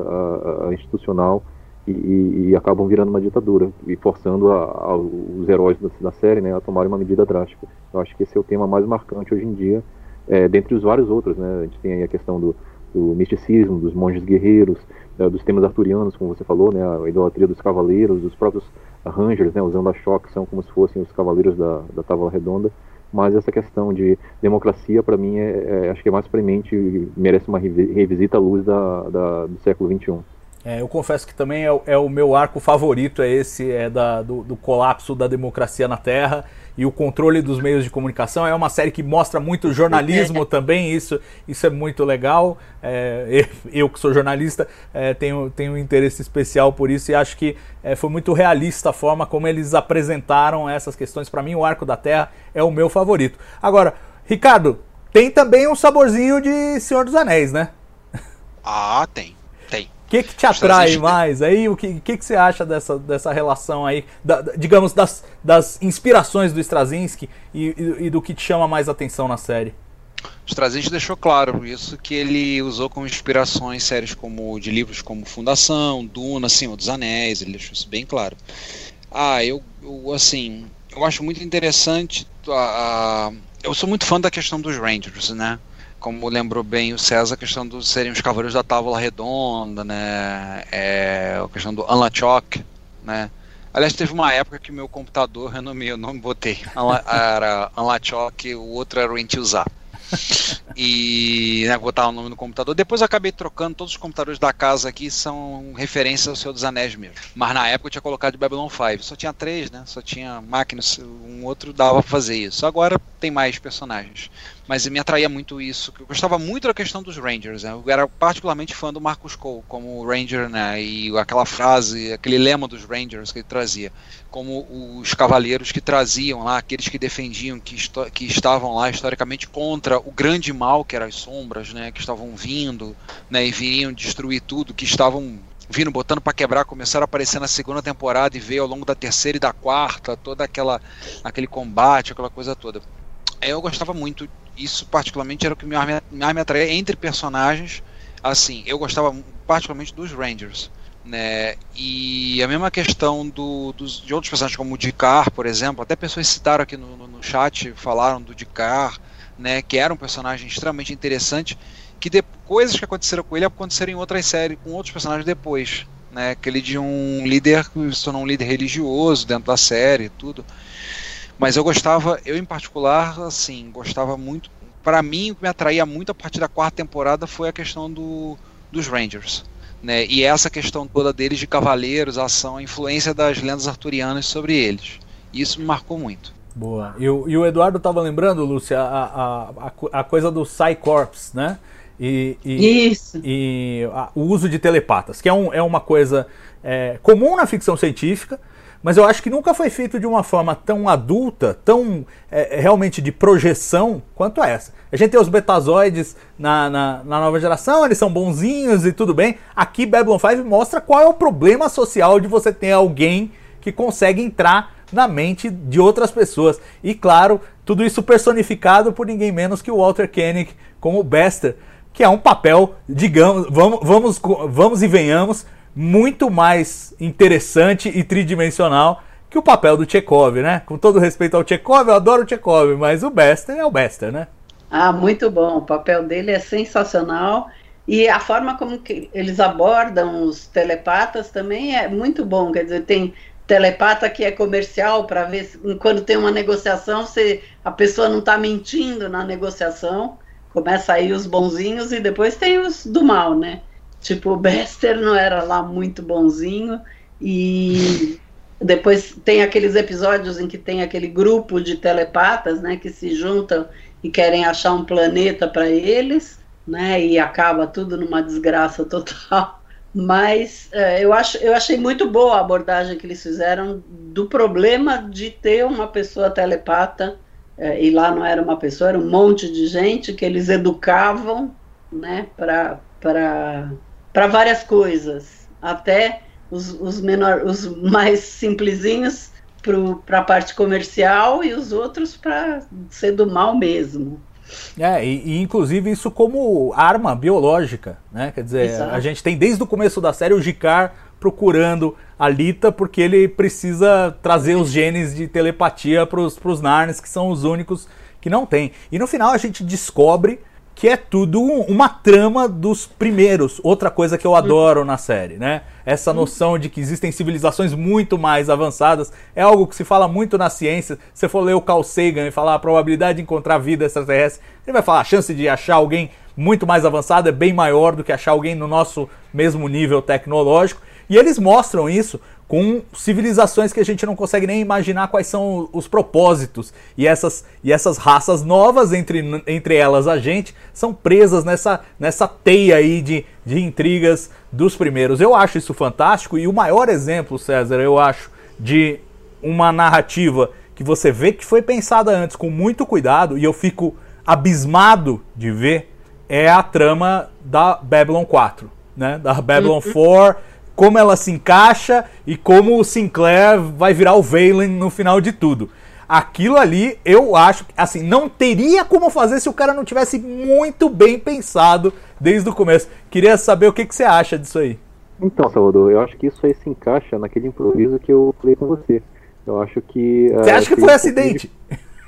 institucional e, e, acabam virando uma ditadura e forçando a, a, os heróis da, da, série né, a tomarem uma medida drástica. Eu acho que esse é o tema mais marcante hoje em dia, é, dentre os vários outros. Né? A gente tem aí a questão do, do misticismo, dos monges guerreiros, é, dos temas arturianos, como você falou, né, a idolatria dos cavaleiros, dos próprios Rangers, né, usando a choque, são como se fossem os cavaleiros da, da Távola Redonda. Mas essa questão de democracia, para mim, é, é, acho que é mais premente e merece uma revisita à luz da, da do século XXI. É, eu confesso que também é, o- é o meu arco favorito, é esse é da, do, do colapso da democracia na Terra e o controle dos meios de comunicação. É uma série que mostra muito jornalismo também, isso, isso é muito legal. É, eu que sou jornalista é, tenho, tenho um interesse especial por isso e acho que é, foi muito realista a forma como eles apresentaram essas questões. Para mim, o Arco da Terra é o meu favorito. Agora, Ricardo, tem também um saborzinho de Senhor dos Anéis, né? Ah, tem. O que, que te atrai mais aí? O que, que, que você acha dessa, dessa relação aí, da- digamos, das, das inspirações do Straczynski e, e- e do que te chama mais atenção na série? O Straczynski deixou claro isso que ele usou como inspirações séries como de livros como Fundação, Duna, Senhor dos Anéis, ele deixou isso bem claro. Ah, eu, eu, assim, eu acho muito interessante a, a- eu sou muito fã da questão dos Rangers, né? Como lembrou bem o César, a questão dos serem os cavaleiros da Távola Redonda, né? É, a questão do Anlachok, né? Aliás, teve uma época que meu computador, eu nomeei o nome, botei. Anla- Era Anlachok, o outro era o Entilzar. E né, botar o nome no computador. Depois eu acabei trocando, todos os computadores da casa aqui são referência ao Senhor dos Anéis mesmo. Mas na época eu tinha colocado de Babylon 5. Só tinha três, né? Só tinha máquinas, um outro dava pra fazer isso. Agora tem mais personagens. Mas me atraía muito isso. Eu gostava muito da questão dos Rangers. Né? Eu era particularmente fã do Marcus Cole como Ranger, né? E aquela frase, aquele lema dos Rangers que ele trazia. Como os cavaleiros que traziam lá, aqueles que defendiam, que, que estavam lá historicamente contra o grande mal que eram as sombras, né? Que estavam vindo, né? E viriam destruir tudo, que estavam vindo botando para quebrar, começaram a aparecer na segunda temporada e veio ao longo da terceira e da quarta, toda aquela aquele combate, aquela coisa toda. É, Eu gostava muito, isso particularmente era o que me, mais me atraía entre personagens. Assim, eu gostava particularmente dos Rangers, né? E a mesma questão do, dos, de outros personagens como o Dicar, por exemplo, até pessoas citaram aqui no, no, no chat, falaram do Dicar, né? Que era um personagem extremamente interessante, que de, coisas que aconteceram com ele aconteceram em outras séries, com outros personagens depois, né? Aquele de um líder que se tornou um líder religioso dentro da série, e tudo. Mas eu gostava, eu em particular, assim, gostava muito. Para mim, o que me atraía muito a partir da quarta temporada foi a questão do, dos Rangers. Né? E essa questão toda deles de cavaleiros, a ação, a influência das lendas arturianas sobre eles. Isso me marcou muito. Boa. E o, e o Eduardo estava lembrando, Lúcia, a, a, a, a coisa do Psycorps, né? E, e, Isso. e a- o uso de telepatas, que é, um, é uma coisa é, comum na ficção científica, mas eu acho que nunca foi feito de uma forma tão adulta, tão é, realmente de projeção quanto essa. A gente tem os betazoides na, na, na nova geração, eles são bonzinhos e tudo bem. Aqui Babylon 5 mostra qual é o problema social de você ter alguém que consegue entrar na mente de outras pessoas. E claro, tudo isso personificado por ninguém menos que o Walter Koenig como Bester, que é um papel, digamos, vamos, vamos, vamos e venhamos, muito mais interessante e tridimensional que o papel do Chekhov, né? Com todo respeito ao Chekhov, eu adoro o Chekhov, mas o Bester é o Bester, né? Ah, muito bom. O papel dele é sensacional. E a forma como que eles abordam os telepatas também é muito bom. Quer dizer, tem telepata que é comercial para ver se, quando tem uma negociação se a pessoa não está mentindo na negociação. Começa aí os bonzinhos e depois tem os do mal, né? Tipo, o Bester não era lá muito bonzinho e depois tem aqueles episódios em que tem aquele grupo de telepatas, né, que se juntam e querem achar um planeta para eles, né, e acaba tudo numa desgraça total. Mas é, eu, acho, eu achei muito boa a abordagem que eles fizeram do problema de ter uma pessoa telepata, é, e lá não era uma pessoa, era um monte de gente que eles educavam né, para várias coisas, até os, os, menor, os mais simplesinhos para a parte comercial e os outros para ser do mal mesmo. É, e, e, inclusive isso como arma biológica, né? Quer dizer, Exato. a gente tem desde o começo da série o Jicar procurando a Lita porque ele precisa trazer os genes de telepatia para os Narnes, que são os únicos que não tem. E no final a gente descobre que é tudo uma trama dos primeiros. Outra coisa que eu adoro na série, né? Essa noção de que existem civilizações muito mais avançadas é algo que se fala muito na ciência. Se for ler o Carl Sagan e falar a probabilidade de encontrar vida extraterrestre, ele vai falar a chance de achar alguém muito mais avançado, é bem maior do que achar alguém no nosso mesmo nível tecnológico. E eles mostram isso com civilizações que a gente não consegue nem imaginar quais são os propósitos. E essas, e essas raças novas, entre, entre elas a gente, são presas nessa, nessa teia aí de, de intrigas dos primeiros. Eu acho isso fantástico e o maior exemplo, César, eu acho, de uma narrativa que você vê que foi pensada antes com muito cuidado e eu fico abismado de ver é a trama da Babylon 4, né? Da Babylon 4 como ela se encaixa e como o Sinclair vai virar o Valen no final de tudo. Aquilo ali, eu acho que, assim, não teria como fazer se o cara não tivesse muito bem pensado desde o começo. Queria saber o que, que você acha disso aí. Então, Salvador, eu acho que isso aí se encaixa naquele improviso que eu falei com você. Eu acho que. Você uh, acha que foi acidente?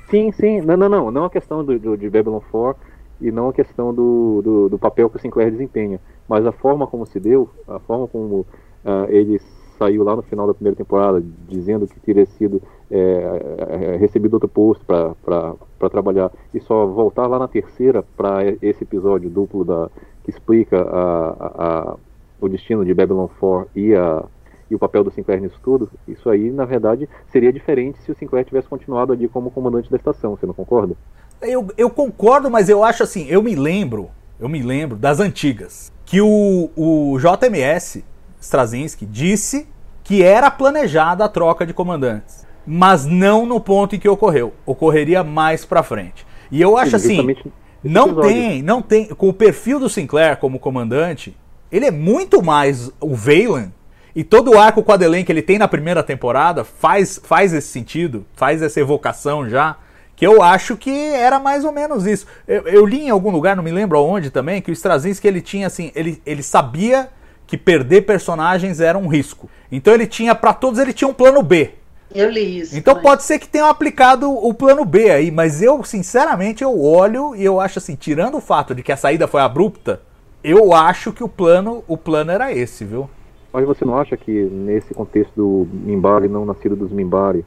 Sim, sim. Não, não, não. Não a questão do, do, de Babylon 4 e não a questão do, do, do, papel que o Sinclair desempenha, mas a forma como se deu, a forma como uh, ele saiu lá no final da primeira temporada dizendo que teria sido é, recebido outro posto para trabalhar e só voltar lá na terceira para esse episódio duplo da, que explica a, a, o destino de Babylon 4 e, a, e o papel do Sinclair nisso tudo, isso aí na verdade seria diferente se o Sinclair tivesse continuado ali como comandante da estação, você não concorda? Eu, eu concordo, mas eu acho assim, eu me lembro, eu me lembro das antigas, que o, o JMS Straczynski disse que era planejada a troca de comandantes, mas não no ponto em que ocorreu. Ocorreria mais para frente. E eu acho assim, não tem, não tem, com o perfil do Sinclair como comandante, ele é muito mais o Valen e todo o arco quadelen que ele tem na primeira temporada faz, faz esse sentido, faz essa evocação já que eu acho que era mais ou menos isso. Eu, eu, li em algum lugar, não me lembro aonde também, que o Straczynski ele tinha assim, ele, ele sabia que perder personagens era um risco. Então ele tinha para todos ele tinha um plano B. Eu li isso. Então mas... pode ser que tenham aplicado o plano B aí, mas eu sinceramente eu olho e eu acho assim, tirando o fato de que a saída foi abrupta, eu acho que o plano, o plano era esse, viu? Mas você não acha que nesse contexto do Mimbari não nascido dos Mimbari,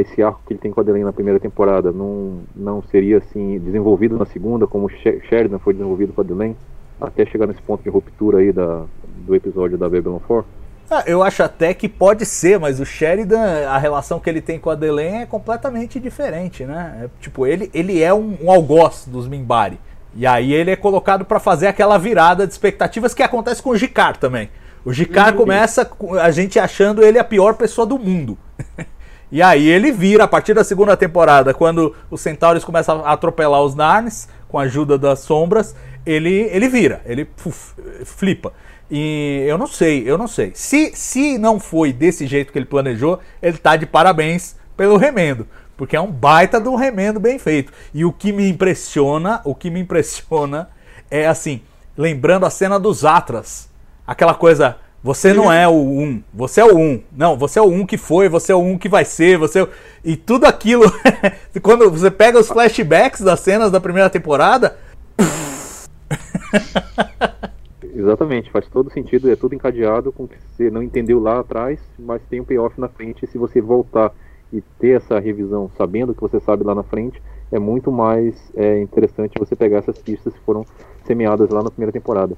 esse arco que ele tem com a Adeline na primeira temporada não, não seria assim desenvolvido na segunda, como Sheridan foi desenvolvido com a Adeline, até chegar nesse ponto de ruptura aí da, do episódio da Babylon 4? Ah, eu acho até que pode ser, mas o Sheridan, a relação que ele tem com a Adeline é completamente diferente, né? É, tipo, ele, ele é um, um algoz dos Mimbari. E aí ele é colocado para fazer aquela virada de expectativas que acontece com o Jicar também. O Jicar uhum. começa a gente achando ele a pior pessoa do mundo. E aí ele vira, a partir da segunda temporada, quando os Centauros começam a atropelar os Narns, com a ajuda das sombras, ele, ele vira, ele puf, flipa. E eu não sei, eu não sei. Se, se não foi desse jeito que ele planejou, ele tá de parabéns pelo remendo. Porque é um baita de um remendo bem feito. E o que me impressiona, o que me impressiona é assim, lembrando a cena dos Atras. Aquela coisa, você não é o um, você é o um. Não, você é o um que foi, você é o um que vai ser, você é o... e tudo aquilo quando você pega os flashbacks das cenas da primeira temporada, Exatamente, faz todo sentido, é tudo encadeado com o que você não entendeu lá atrás, mas tem um payoff na frente. Se você voltar e ter essa revisão sabendo o que você sabe lá na frente, é muito mais é, interessante você pegar essas pistas que foram semeadas lá na primeira temporada.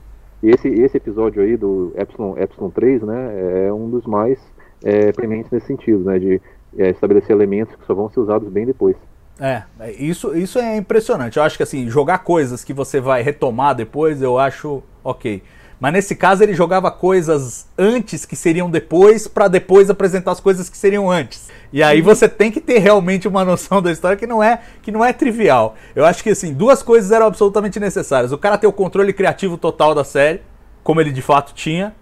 Esse, esse episódio aí do Epsilon, Epsilon 3, né, é um dos mais é, prementes nesse sentido, né, de é, estabelecer elementos que só vão ser usados bem depois. É, isso, isso é impressionante. Eu acho que assim, jogar coisas que você vai retomar depois, eu acho ok. Mas nesse caso ele jogava coisas antes que seriam depois, para depois apresentar as coisas que seriam antes. E aí uhum. você tem que ter realmente uma noção da história que não é que não é trivial. Eu acho que assim, duas coisas eram absolutamente necessárias. O cara ter o controle criativo total da série, como ele de fato tinha,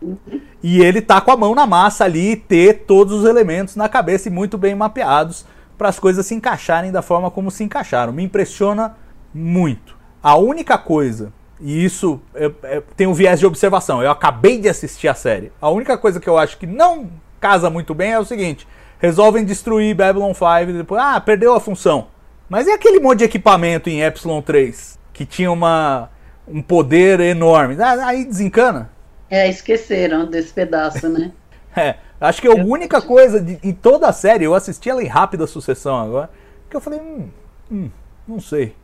e ele tá com a mão na massa ali, ter todos os elementos na cabeça e muito bem mapeados para as coisas se encaixarem da forma como se encaixaram. Me impressiona muito. A única coisa e isso é, é, tem um viés de observação. Eu acabei de assistir a série. A única coisa que eu acho que não casa muito bem é o seguinte: resolvem destruir Babylon 5 e depois, ah, perdeu a função. Mas é aquele monte de equipamento em Epsilon 3 que tinha uma, um poder enorme. Ah, aí desencana. É, esqueceram desse pedaço, né? é, acho que a única coisa de, em toda a série, eu assisti ela em rápida sucessão agora, que eu falei, hum, hum não sei.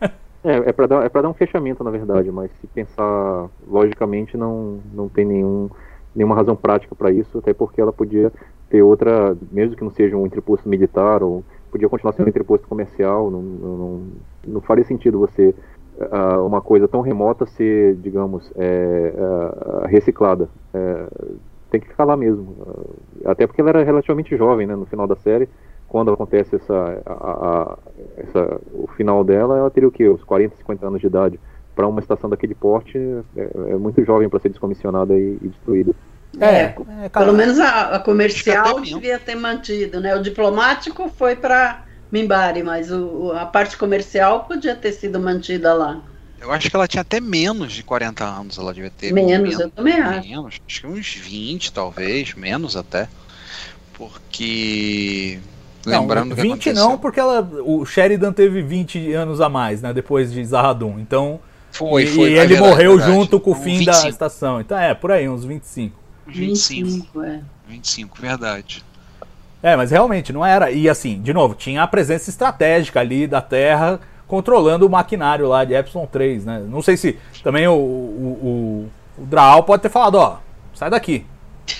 É, é para dar, é dar um fechamento, na verdade, mas se pensar logicamente, não, não tem nenhum, nenhuma razão prática para isso, até porque ela podia ter outra, mesmo que não seja um entreposto militar, ou podia continuar sendo um entreposto comercial, não, não, não, não faria sentido você, uh, uma coisa tão remota ser, digamos, é, uh, reciclada. É, tem que ficar lá mesmo. Uh, até porque ela era relativamente jovem, né, no final da série, quando acontece essa, a, a, essa, o final dela, ela teria o quê? Os 40, 50 anos de idade. Para uma estação daquele porte, é, é muito jovem para ser descomissionada e, e destruída. É, é pelo menos a, a comercial devia ter mantido, né? O diplomático foi para Mimbari, mas o, a parte comercial podia ter sido mantida lá. Eu acho que ela tinha até menos de 40 anos, ela devia ter. Menos, menos eu também acho. Menos, acho que uns 20, talvez, menos até. Porque. Não, lembrando 20 que não, porque ela, o Sheridan teve 20 anos a mais, né? Depois de Zahadum. Então. Foi, e, foi. E ele verdade, morreu verdade. junto com o fim 25. da estação. Então é, por aí, uns 25. 25. 25, é. 25, verdade. É, mas realmente não era. E assim, de novo, tinha a presença estratégica ali da Terra controlando o maquinário lá de Epsilon 3, né? Não sei se também o, o, o, o Draal pode ter falado, ó, sai daqui.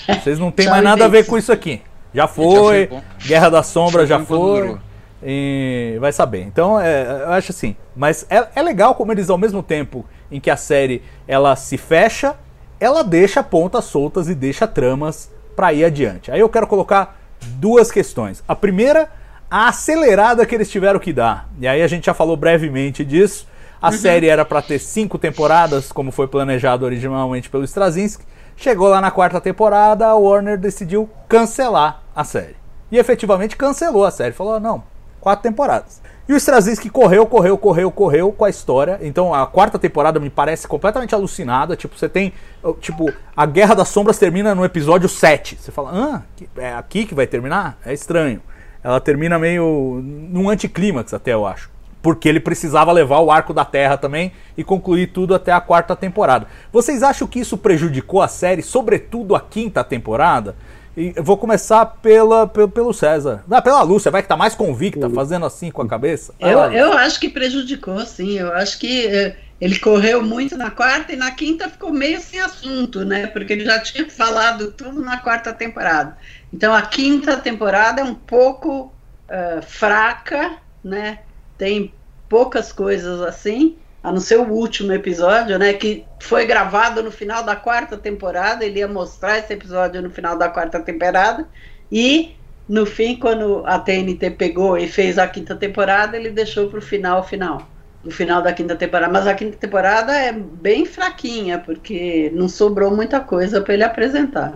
Vocês não tem mais nada a ver com isso aqui. Já foi, já foi Guerra da Sombra já foi. E vai saber. Então, é, eu acho assim. Mas é, é legal como eles, ao mesmo tempo em que a série ela se fecha, ela deixa pontas soltas e deixa tramas para ir adiante. Aí eu quero colocar duas questões. A primeira, a acelerada que eles tiveram que dar. E aí a gente já falou brevemente disso. A uhum. série era para ter cinco temporadas, como foi planejado originalmente pelo Straczynski. Chegou lá na quarta temporada, a Warner decidiu cancelar a série. E efetivamente cancelou a série. Falou: não, quatro temporadas. E o Straczynski correu, correu, correu, correu com a história. Então a quarta temporada me parece completamente alucinada. Tipo, você tem. Tipo, a Guerra das Sombras termina no episódio 7. Você fala, ah, é aqui que vai terminar? É estranho. Ela termina meio. num anticlímax, até eu acho. Porque ele precisava levar o arco da Terra também e concluir tudo até a quarta temporada. Vocês acham que isso prejudicou a série, sobretudo a quinta temporada? E eu vou começar pela, pelo, pelo César. Não, pela Lúcia, vai que tá mais convicta, fazendo assim com a cabeça. Eu, eu acho que prejudicou, sim. Eu acho que eh, ele correu muito na quarta e na quinta ficou meio sem assunto, né? Porque ele já tinha falado tudo na quarta temporada. Então a quinta temporada é um pouco uh, fraca, né? Tem poucas coisas assim a não ser o último episódio, né, que foi gravado no final da quarta temporada, ele ia mostrar esse episódio no final da quarta temporada, e no fim, quando a TNT pegou e fez a quinta temporada, ele deixou para o final final, no final da quinta temporada. Mas a quinta temporada é bem fraquinha, porque não sobrou muita coisa para ele apresentar.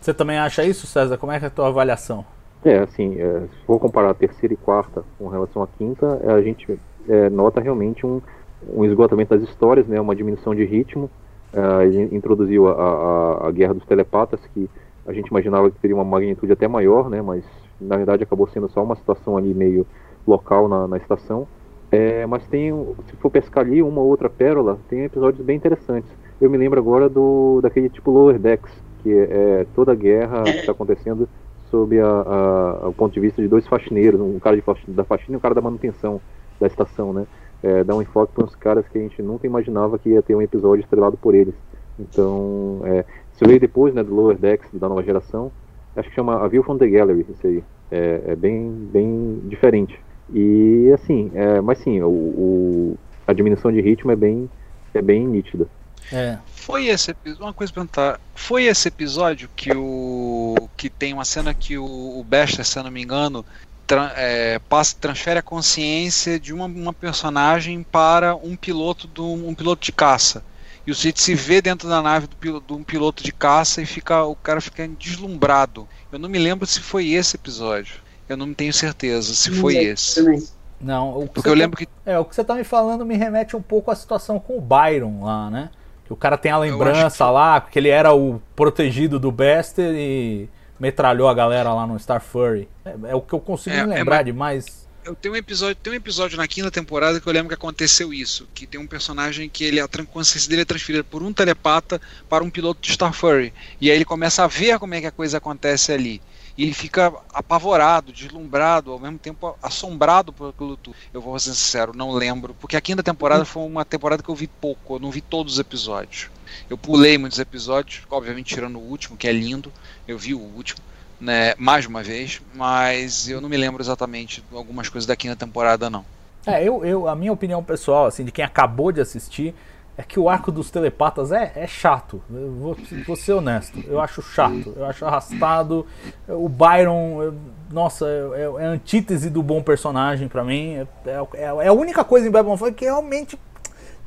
Você também acha isso, César? Como é, é a tua avaliação? É, assim, é, se for comparar a terceira e quarta com relação à quinta, a gente é, nota realmente um, um esgotamento das histórias, né, uma diminuição de ritmo. Uh, ele introduziu a, a, a, Guerra dos Telepatas, que a gente imaginava que teria uma magnitude até maior, né, mas na verdade acabou sendo só uma situação ali meio local na, na estação. É, mas tem, se for pescar ali uma ou outra pérola, tem episódios bem interessantes. Eu me lembro agora do daquele tipo Lower Decks, que é, é toda a guerra que está acontecendo sob a, a, o ponto de vista de dois faxineiros, um cara de, da faxina e um cara da manutenção da estação, né? é, dar um enfoque para uns caras que a gente nunca imaginava que ia ter um episódio estrelado por eles. Então, é, se veio depois né, do Lower Decks da nova geração, acho que chama A View from the Gallery, isso aí. É, é bem, bem diferente. E assim, é, mas sim, o, o, a diminuição de ritmo é bem, é bem nítida. É. Foi esse uma coisa pra perguntar, foi esse episódio que o que tem uma cena que o, o Bester, se eu não me engano, tra é, passa, transfere a consciência de uma, uma, personagem para um piloto do, um piloto de caça. E o Sid se vê dentro da nave do, de um piloto de caça e fica, o cara fica deslumbrado. Eu não me lembro se foi esse episódio. Eu não tenho certeza se foi esse. Não, porque eu lembro tá, que. É, o que você tá me falando me remete um pouco à situação com o Byron lá, né? O cara tem a lembrança que... lá, que ele era o protegido do Bester e metralhou a galera lá no Star Fury. É, é o que eu consigo é, é lembrar é, de mais. Eu tenho um episódio, tem um episódio na quinta temporada que eu lembro que aconteceu isso, que tem um personagem que ele a consciência dele é transferida por um telepata para um piloto de Starfury, e aí ele começa a ver como é que a coisa acontece ali. E ele fica apavorado, deslumbrado, ao mesmo tempo assombrado por aquilo tudo. Eu vou ser sincero, não lembro, porque a quinta temporada foi uma temporada que eu vi pouco, eu não vi todos os episódios. Eu pulei muitos episódios, obviamente tirando o último, que é lindo, eu vi o último né, mais uma vez, mas eu não me lembro exatamente algumas coisas da quinta temporada, não. É, eu, eu, a minha opinião pessoal, assim, de quem acabou de assistir, é que o arco dos telepatas é, é chato. Eu vou, vou ser honesto. Eu acho chato, eu acho arrastado. O Byron, eu, nossa, é, é, a antítese do bom personagem para mim. É, é, é, a única coisa em Babylon 5 que realmente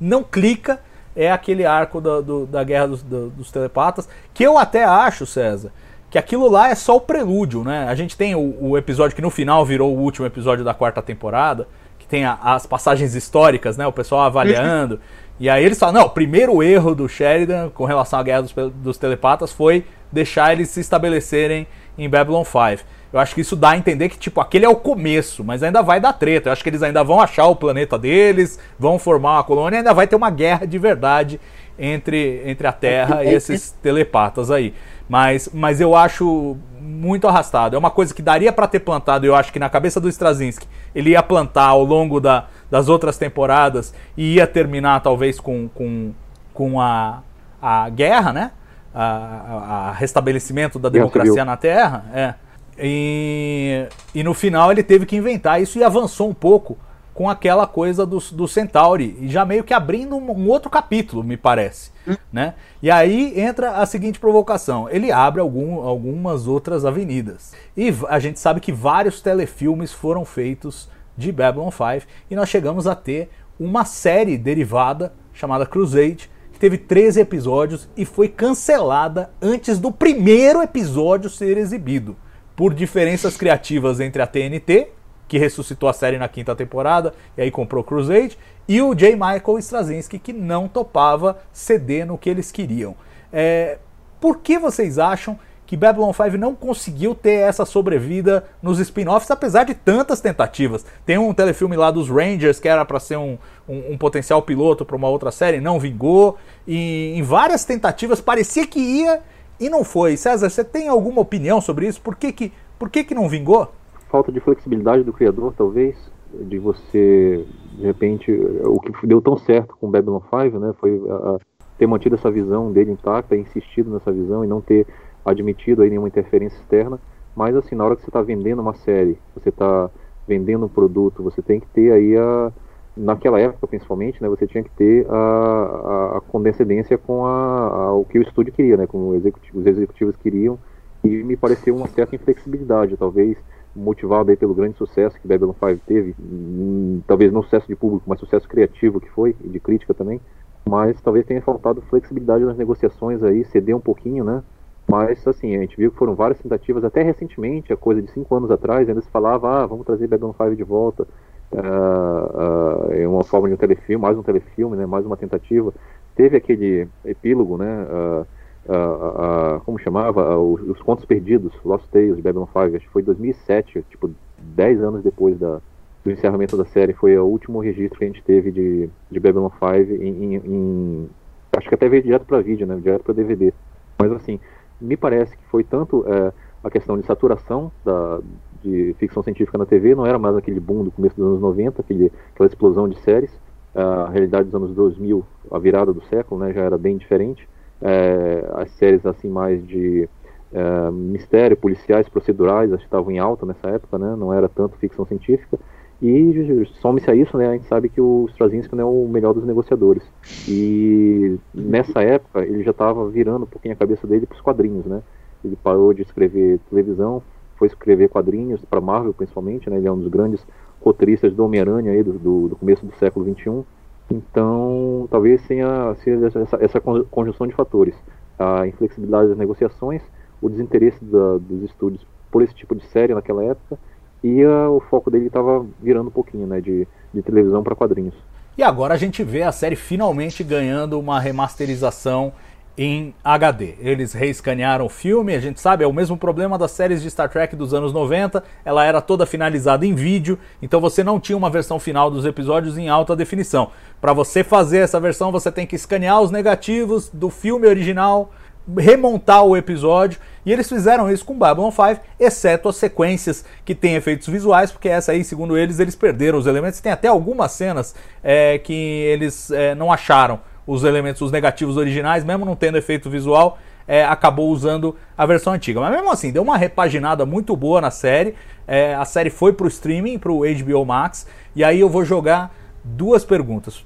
não clica. É aquele arco da, do, da guerra dos, do, dos telepatas. Que eu até acho, César, que aquilo lá é só o prelúdio, né? A gente tem o, o, episódio que no final virou o último episódio da quarta temporada, que tem a, as passagens históricas, né? O pessoal avaliando. e aí eles falam, não, o primeiro erro do Sheridan com relação à guerra dos, dos telepatas foi deixar eles se estabelecerem em Babylon 5. Eu acho que isso dá a entender que, tipo, aquele é o começo, mas ainda vai dar treta. Eu acho que eles ainda vão achar o planeta deles, vão formar uma colônia, ainda vai ter uma guerra de verdade entre, entre a Terra e esses telepatas aí. Mas, mas eu acho muito arrastado. É uma coisa que daria para ter plantado, eu acho que na cabeça do Straczynski, ele ia plantar ao longo da, das outras temporadas e ia terminar talvez com, com, com a, a guerra, né? A, a, a restabelecimento da democracia na Terra. É. E, e no final ele teve que inventar isso e avançou um pouco com aquela coisa do, do Centauri, e já meio que abrindo um, um outro capítulo, me parece. Hum. Né? E aí entra a seguinte provocação: ele abre algum, algumas outras avenidas. E a gente sabe que vários telefilmes foram feitos de Babylon 5, e nós chegamos a ter uma série derivada chamada Crusade, que teve 13 episódios e foi cancelada antes do primeiro episódio ser exibido, por diferenças criativas entre a TNT que ressuscitou a série na quinta temporada e aí comprou Crusade, e o J. Michael Straczynski, que não topava ceder no que eles queriam. É, por que vocês acham que Babylon 5 não conseguiu ter essa sobrevida nos spin-offs, apesar de tantas tentativas? Tem um telefilme lá dos Rangers que era para ser um, um, um, potencial piloto para uma outra série, não vingou, e em várias tentativas parecia que ia e não foi. César, você tem alguma opinião sobre isso? Por que, que, por que, que não vingou? falta de flexibilidade do criador, talvez, de você, de repente, o que deu tão certo com Babylon 5, né, foi a, ter mantido essa visão dele intacta, insistido nessa visão e não ter admitido aí nenhuma interferência externa, mas assim, na hora que você está vendendo uma série, você está vendendo um produto, você tem que ter aí a naquela época principalmente, né, você tinha que ter a, a, a condescendência com a, a, o que o estúdio queria, né, com executivo, os executivos queriam, e me pareceu uma certa inflexibilidade, talvez motivado aí pelo grande sucesso que Babylon 5 teve, hum, talvez não sucesso de público, mas sucesso criativo que foi, e de crítica também, mas talvez tenha faltado flexibilidade nas negociações aí, ceder um pouquinho, né? Mas, assim, a gente viu que foram várias tentativas, até recentemente, a coisa de cinco anos atrás, ainda se falava, ah, vamos trazer Babylon 5 de volta, uh, uh, é uma forma de um telefilme, mais um telefilme, né, mais uma tentativa. Teve aquele epílogo, né, uh, uh, uh, como chamava, uh, os, os, Contos Perdidos, Lost Tales de Babylon 5, acho que foi 2007, tipo 10 anos depois da, do encerramento da série, foi o último registro que a gente teve de, de Babylon 5 em, em, em acho que até veio direto para vídeo, né, direto para DVD. Mas assim, me parece que foi tanto é, a questão de saturação da, de ficção científica na TV, não era mais aquele boom do começo dos anos 90, aquele, aquela explosão de séries. A realidade dos anos 2000, a virada do século, né, já era bem diferente é, as séries assim mais de é, mistério, policiais, procedurais, acho que estavam em alta nessa época, né? Não era tanto ficção científica. E some-se a isso, né? A gente sabe que o Straczynski não é o melhor dos negociadores. E nessa época ele já estava virando um pouquinho a cabeça dele para os quadrinhos, né? Ele parou de escrever televisão, foi escrever quadrinhos para Marvel principalmente, né? Ele é um dos grandes roteiristas do Homem-Aranha aí do, do, do começo do século 21 então, talvez tenha sido essa, essa conjunção de fatores. A inflexibilidade das negociações, o desinteresse da, dos estúdios por esse tipo de série naquela época e a, o foco dele estava virando um pouquinho né, de, de televisão para quadrinhos. E agora a gente vê a série finalmente ganhando uma remasterização em HD. Eles reescanearam o filme, a gente sabe, é o mesmo problema das séries de Star Trek dos anos 90, ela era toda finalizada em vídeo, então você não tinha uma versão final dos episódios em alta definição. Para você fazer essa versão, você tem que escanear os negativos do filme original, remontar o episódio, e eles fizeram isso com Babylon 5, exceto as sequências que têm efeitos visuais, porque essa aí, segundo eles, eles perderam os elementos. Tem até algumas cenas é, que eles é, não acharam os elementos, os negativos originais, mesmo não tendo efeito visual, é, acabou usando a versão antiga. Mas mesmo assim, deu uma repaginada muito boa na série. É, a série foi para o streaming, para o HBO Max. E aí eu vou jogar duas perguntas.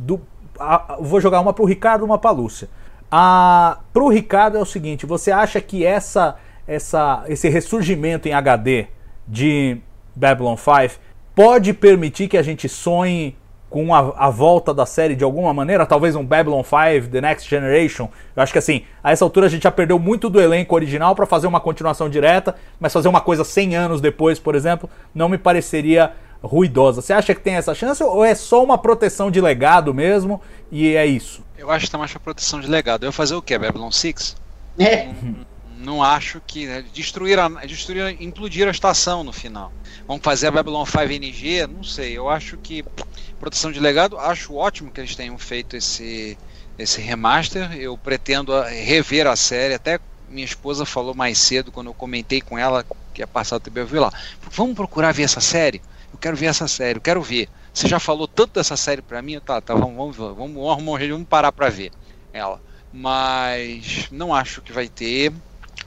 A, vou jogar uma para o Ricardo e uma para a Lúcia. Para o Ricardo é o seguinte: você acha que essa, essa, esse ressurgimento em HD de Babylon 5 pode permitir que a gente sonhe com a, a, volta da série de alguma maneira, talvez um Babylon 5, The Next Generation. Eu acho que assim, a essa altura a gente já perdeu muito do elenco original para fazer uma continuação direta, mas fazer uma coisa 100 anos depois, por exemplo, não me pareceria ruidosa. Você acha que tem essa chance ou é só uma proteção de legado mesmo e é isso? Eu acho que tá mais pra proteção de legado. Eu fazer o que? Babylon 6? É. Não, não acho que. Né, destruir, a, destruir, implodir a estação no final. Vamos fazer a Babylon 5 NG? Não sei. Eu acho que proteção de legado. Acho ótimo que eles tenham feito esse, esse remaster. Eu pretendo rever a série. Até minha esposa falou mais cedo, quando eu comentei com ela que ia passar o vi lá. Vamos procurar ver essa série? Eu quero ver essa série, eu quero ver. Você já falou tanto dessa série pra mim? Tá, tá, vamos, vamos, vamos, arrumar um jeito, vamos parar pra ver ela. Mas não acho que vai ter.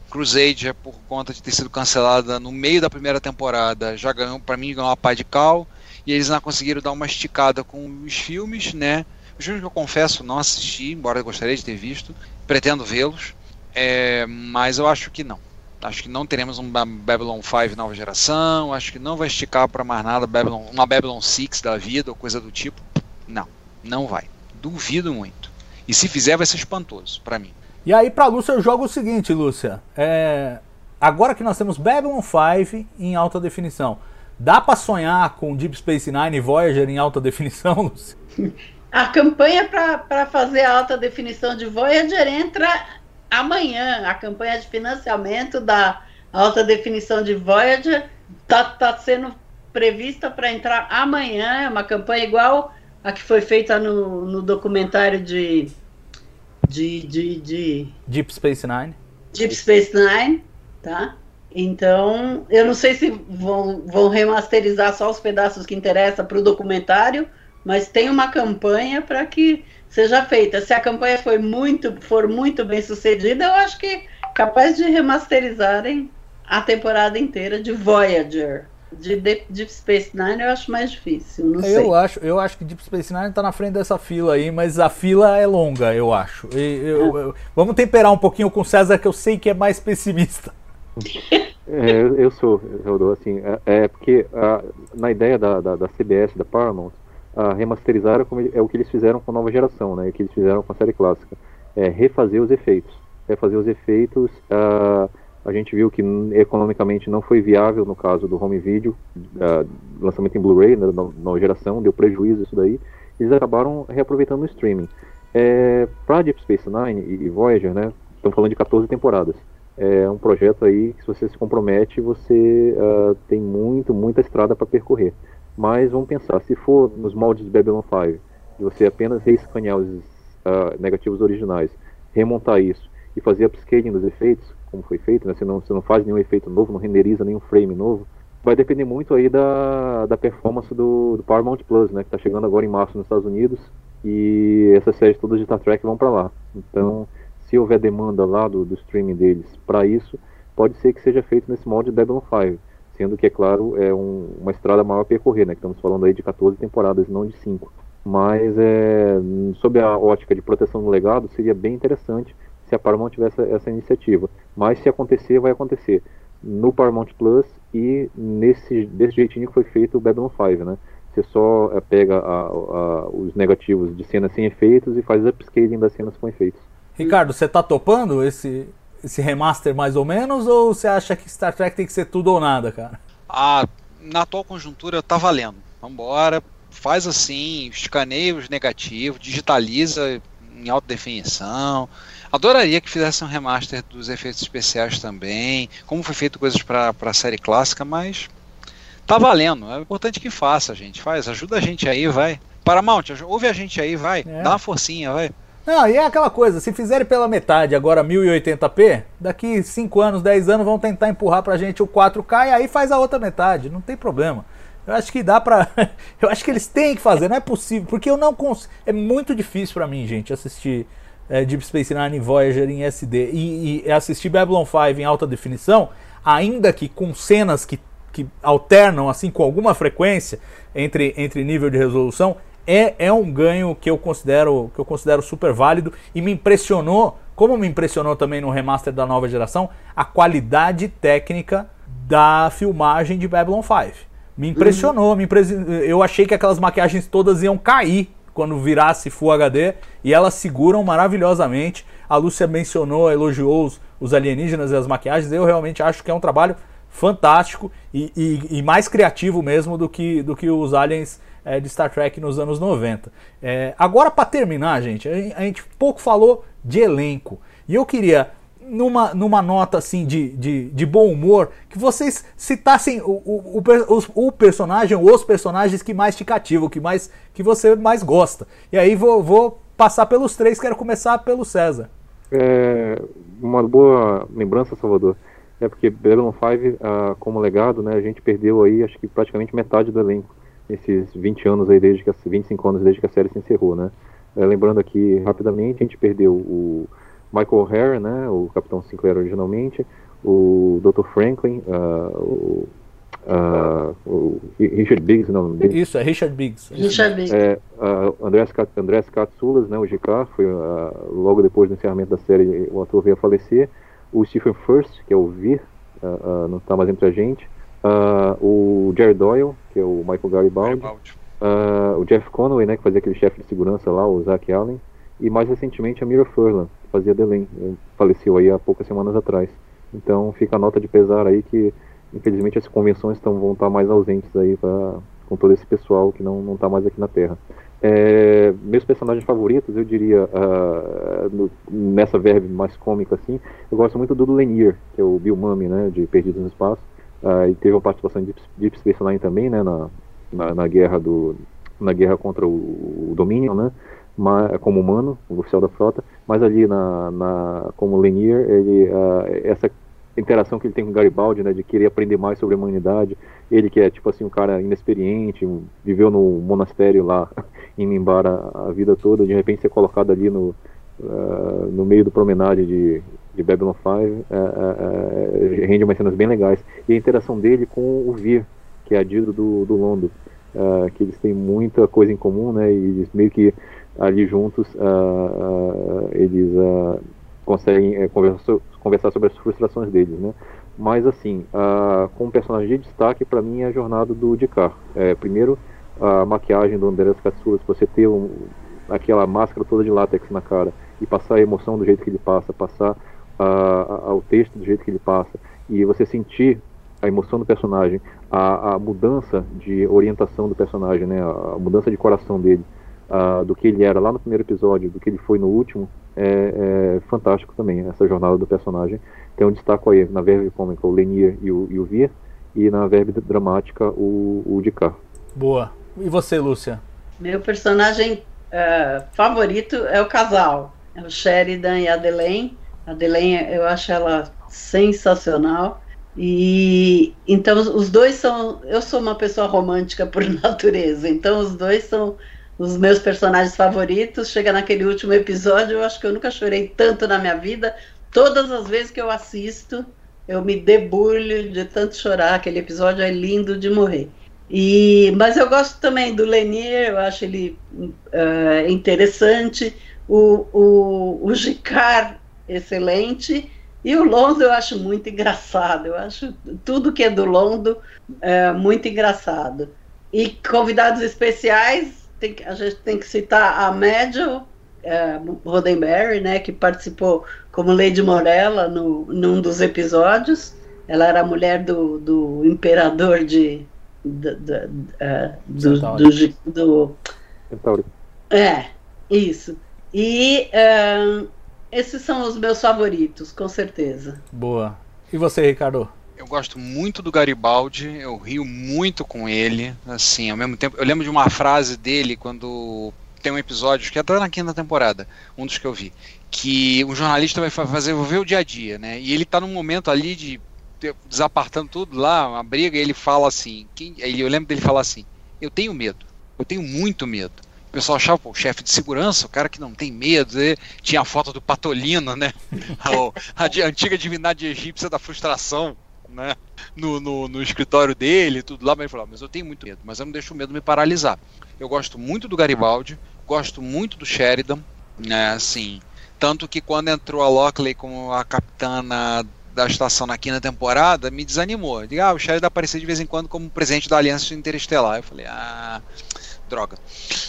Crusade, por conta de ter sido cancelada no meio da primeira temporada, já ganhou, para mim, ganhou uma pá de cal e eles não conseguiram dar uma esticada com os filmes, né? Os filmes que eu confesso não assisti, embora eu gostaria de ter visto, pretendo vê-los, é, mas eu acho que não. Acho que não teremos um Babylon 5 nova geração, acho que não vai esticar para mais nada Babylon, uma Babylon 6 da vida ou coisa do tipo. Não, não vai. Duvido muito. E se fizer, vai ser espantoso para mim. E aí, para Lúcia, eu jogo o seguinte, Lúcia. É... Agora que nós temos Babylon 5 em alta definição, Dá para sonhar com Deep Space Nine e Voyager em alta definição, Lúcia? A campanha para fazer a alta definição de Voyager entra amanhã. A campanha de financiamento da alta definição de Voyager está tá sendo prevista para entrar amanhã. É uma campanha igual a que foi feita no, no documentário de, de, de, de Deep Space Nine. Deep Space Nine, tá? Então, eu não sei se vão, vão remasterizar só os pedaços que interessam para o documentário, mas tem uma campanha para que seja feita. Se a campanha foi muito, for muito bem sucedida, eu acho que capaz de remasterizarem a temporada inteira de Voyager. De Deep Space Nine eu acho mais difícil, não eu sei. Acho, eu acho que Deep Space Nine está na frente dessa fila aí, mas a fila é longa, eu acho. E, eu, eu, vamos temperar um pouquinho com o César, que eu sei que é mais pessimista. É, eu sou, Rodolfo, assim, é, é porque a, na ideia da, da, da, CBS, da Paramount, a remasterizar é o que eles fizeram com a nova geração, né, o que eles fizeram com a série clássica, é refazer os efeitos. Refazer os efeitos, a, a gente viu que economicamente não foi viável no caso do home video, a, lançamento em Blu-ray, né, da nova geração, deu prejuízo isso daí, eles acabaram reaproveitando o streaming. É, para Deep Space Nine e, Voyager, né, estamos falando de 14 temporadas, é um projeto aí que se você se compromete, você uh, tem muito, muita estrada para percorrer. Mas vamos pensar, se for nos moldes de Babylon 5, e você apenas reescanear os uh, negativos originais, remontar isso e fazer upscaling dos efeitos, como foi feito, né? você, não, você não faz nenhum efeito novo, não renderiza nenhum frame novo, vai depender muito aí da, da performance do, do Paramount Plus, né, que está chegando agora em março nos Estados Unidos, e essas séries todas de Star Trek vão para lá. Então, se houver demanda lá do, do streaming deles para isso, pode ser que seja feito nesse molde de Babylon 5, sendo que, é claro, é um, uma estrada maior a percorrer, né? Estamos falando aí de 14 temporadas, não de 5. Mas, é, sob a ótica de proteção do legado, seria bem interessante se a Paramount tivesse essa, iniciativa. Mas se acontecer, vai acontecer no Paramount Plus e nesse desse jeitinho que foi feito o Babylon 5, né? Você só é, pega a, a, os negativos de cenas sem efeitos e faz upscaling das cenas com efeitos. Ricardo, você tá topando esse, esse remaster mais ou menos ou você acha que Star Trek tem que ser tudo ou nada, cara? Ah, na atual conjuntura tá valendo. Vambora, faz assim, escaneia os negativos, digitaliza, em alta definição. Adoraria que fizesse um remaster dos efeitos especiais também, como foi feito coisas para a série clássica, mas tá valendo. É importante que faça, gente. Faz, ajuda a gente aí, vai. Paramount, ouve a gente aí, vai. É. Dá uma forcinha, vai. Não, e é aquela coisa, se fizerem pela metade agora 1080p, daqui 5 anos, 10 anos vão tentar empurrar pra gente o 4K e aí faz a outra metade, não tem problema. Eu acho que dá pra. Eu acho que eles têm que fazer, não é possível, porque eu não consigo. É muito difícil pra mim, gente, assistir é, Deep Space Nine Voyager em SD e, e assistir Babylon 5 em alta definição, ainda que com cenas que, que alternam assim com alguma frequência entre, entre nível de resolução, é, é um ganho que eu considero que eu considero super válido e me impressionou, como me impressionou também no remaster da nova geração, a qualidade técnica da filmagem de Babylon 5. Me impressionou, me impres... eu achei que aquelas maquiagens todas iam cair quando virasse Full HD e elas seguram maravilhosamente. A Lúcia mencionou, elogiou os, os alienígenas e as maquiagens. Eu realmente acho que é um trabalho fantástico e, e, e mais criativo mesmo do que, do que os aliens de Star Trek nos anos 90. É, agora, para terminar, gente, a, a gente pouco falou de elenco. E eu queria numa, numa nota assim de, de, de bom humor, que vocês citassem o, o, o, o personagem ou os personagens que mais te cativam, que, mais, que você mais gosta. E aí vou, vou passar pelos três, quero começar pelo César. É uma boa lembrança, Salvador. É porque Babylon 5, ah, como legado, né, a gente perdeu aí, acho que praticamente metade do elenco nesses 20 anos aí, desde que a, 25 anos desde que a série se encerrou, né. É, lembrando aqui rapidamente, a gente perdeu o Michael O'Hare, né, o Capitão Sinclair originalmente, o Dr. Franklin, uh, o, uh, o, Richard Biggs, não, isso é Richard Biggs. Richard Biggs. É, uh, Andrés, Andrés Katsoulas, né, o GK, foi logo depois do encerramento da série o ator veio a falecer. O Stephen First, que é o Vir, não está mais entre a gente. O Jerry Doyle, que é o Michael Garibaldi. Garibaldi. o Jeff Conway, né, que fazia aquele chefe de segurança lá, o Zach Allen. E mais recentemente a Mira Furlan, fazia Delém, faleceu aí há poucas semanas atrás. Então fica a nota de pesar aí que infelizmente as convenções estão, vão estar mais ausentes aí pra, com todo esse pessoal que não está mais aqui na Terra. É, meus personagens favoritos, eu diria, uh, no, nessa verve mais cômica assim, eu gosto muito do Lenier, que é o Bill Mummy, né, de Perdidos no Espaço. Uh, e teve uma participação de Deep Space Nine também, né, na, na, na guerra do na guerra contra o, o Dominion, né, como humano, o oficial da frota, mas ali na, na como Lenier, ele, uh, essa interação que ele tem com Garibaldi, né, de querer aprender mais sobre a humanidade, ele que é tipo assim um cara inexperiente, viveu no monastério lá em Mimbara a vida toda, de repente ser colocado ali no, uh, no meio do promenade de, de Babylon 5, uh, uh, rende umas cenas bem legais. E a interação dele com o Vir, que é a Didro do, do Londo, que eles têm muita coisa em comum, né, e eles meio que ali juntos uh, uh, eles conseguem eh, conversar, sobre as frustrações deles, né? Mas assim, como personagem de destaque para mim é a jornada do Dicar. É, primeiro a maquiagem do Andrés Katsoulas, você ter um, aquela máscara toda de látex na cara e passar a emoção do jeito que ele passa, passar o texto do jeito que ele passa e você sentir a emoção do personagem, a, a mudança de orientação do personagem, né? A mudança de coração dele uh, do que ele era lá no primeiro episódio, do que ele foi no último, é, é fantástico também, essa jornada do personagem. Tem um destaque aí na verve cômica o Lenier e o, e o Vir, e na verve dramática o, o Dicar. Boa. E você, Lúcia? Meu personagem uh, favorito é o casal, é o Sheridan e a Adelaine. A Adelaine, eu acho ela sensacional. E então os dois são. Eu sou uma pessoa romântica por natureza, então os dois são os meus personagens favoritos. Chega naquele último episódio, eu acho que eu nunca chorei tanto na minha vida. Todas as vezes que eu assisto, eu me debulho de tanto chorar. Aquele episódio é lindo de morrer. E, mas eu gosto também do Lenier, eu acho ele uh, interessante. O, o, o Gicar, excelente. E o Londo eu acho muito engraçado. Eu acho tudo que é do Londo é, muito engraçado. E convidados especiais, tem, a gente tem que citar a Médio é, Roddenberry, né, que participou como Lady Morella no, num dos episódios. Ela era a mulher do, do imperador de. do, do, do, do, do É, isso. E ahn, esses são os meus favoritos, com certeza. Boa. E você, Ricardo? Eu gosto muito do Garibaldi, eu rio muito com ele, assim, ao mesmo tempo, eu lembro de uma frase dele quando tem um episódio que é até na quinta temporada, um dos que eu vi, que um jornalista vai fa- fazer vai ver o dia a dia, né? E ele tá num momento ali de de- desapartando tudo lá, uma briga, e ele fala assim, quem, eu lembro dele falar assim: "Eu tenho medo. Eu tenho muito medo". O pessoal achava, pô, o chefe de segurança, o cara que não tem medo, né? tinha a foto do Patolino, né? O- a, di- antiga divindade egípcia da frustração, né? No, no, no escritório dele, tudo lá, mas ele falou, mas eu tenho muito medo, mas eu não deixo o medo me paralisar. Eu gosto muito do Garibaldi, gosto muito do Sheridan, né, assim, tanto que quando entrou a Lockley como a capitana da estação na quinta temporada, me desanimou. Diga, ah, o Sheridan aparecia de vez em quando como presidente da Aliança Interestelar. Eu falei, ah, droga.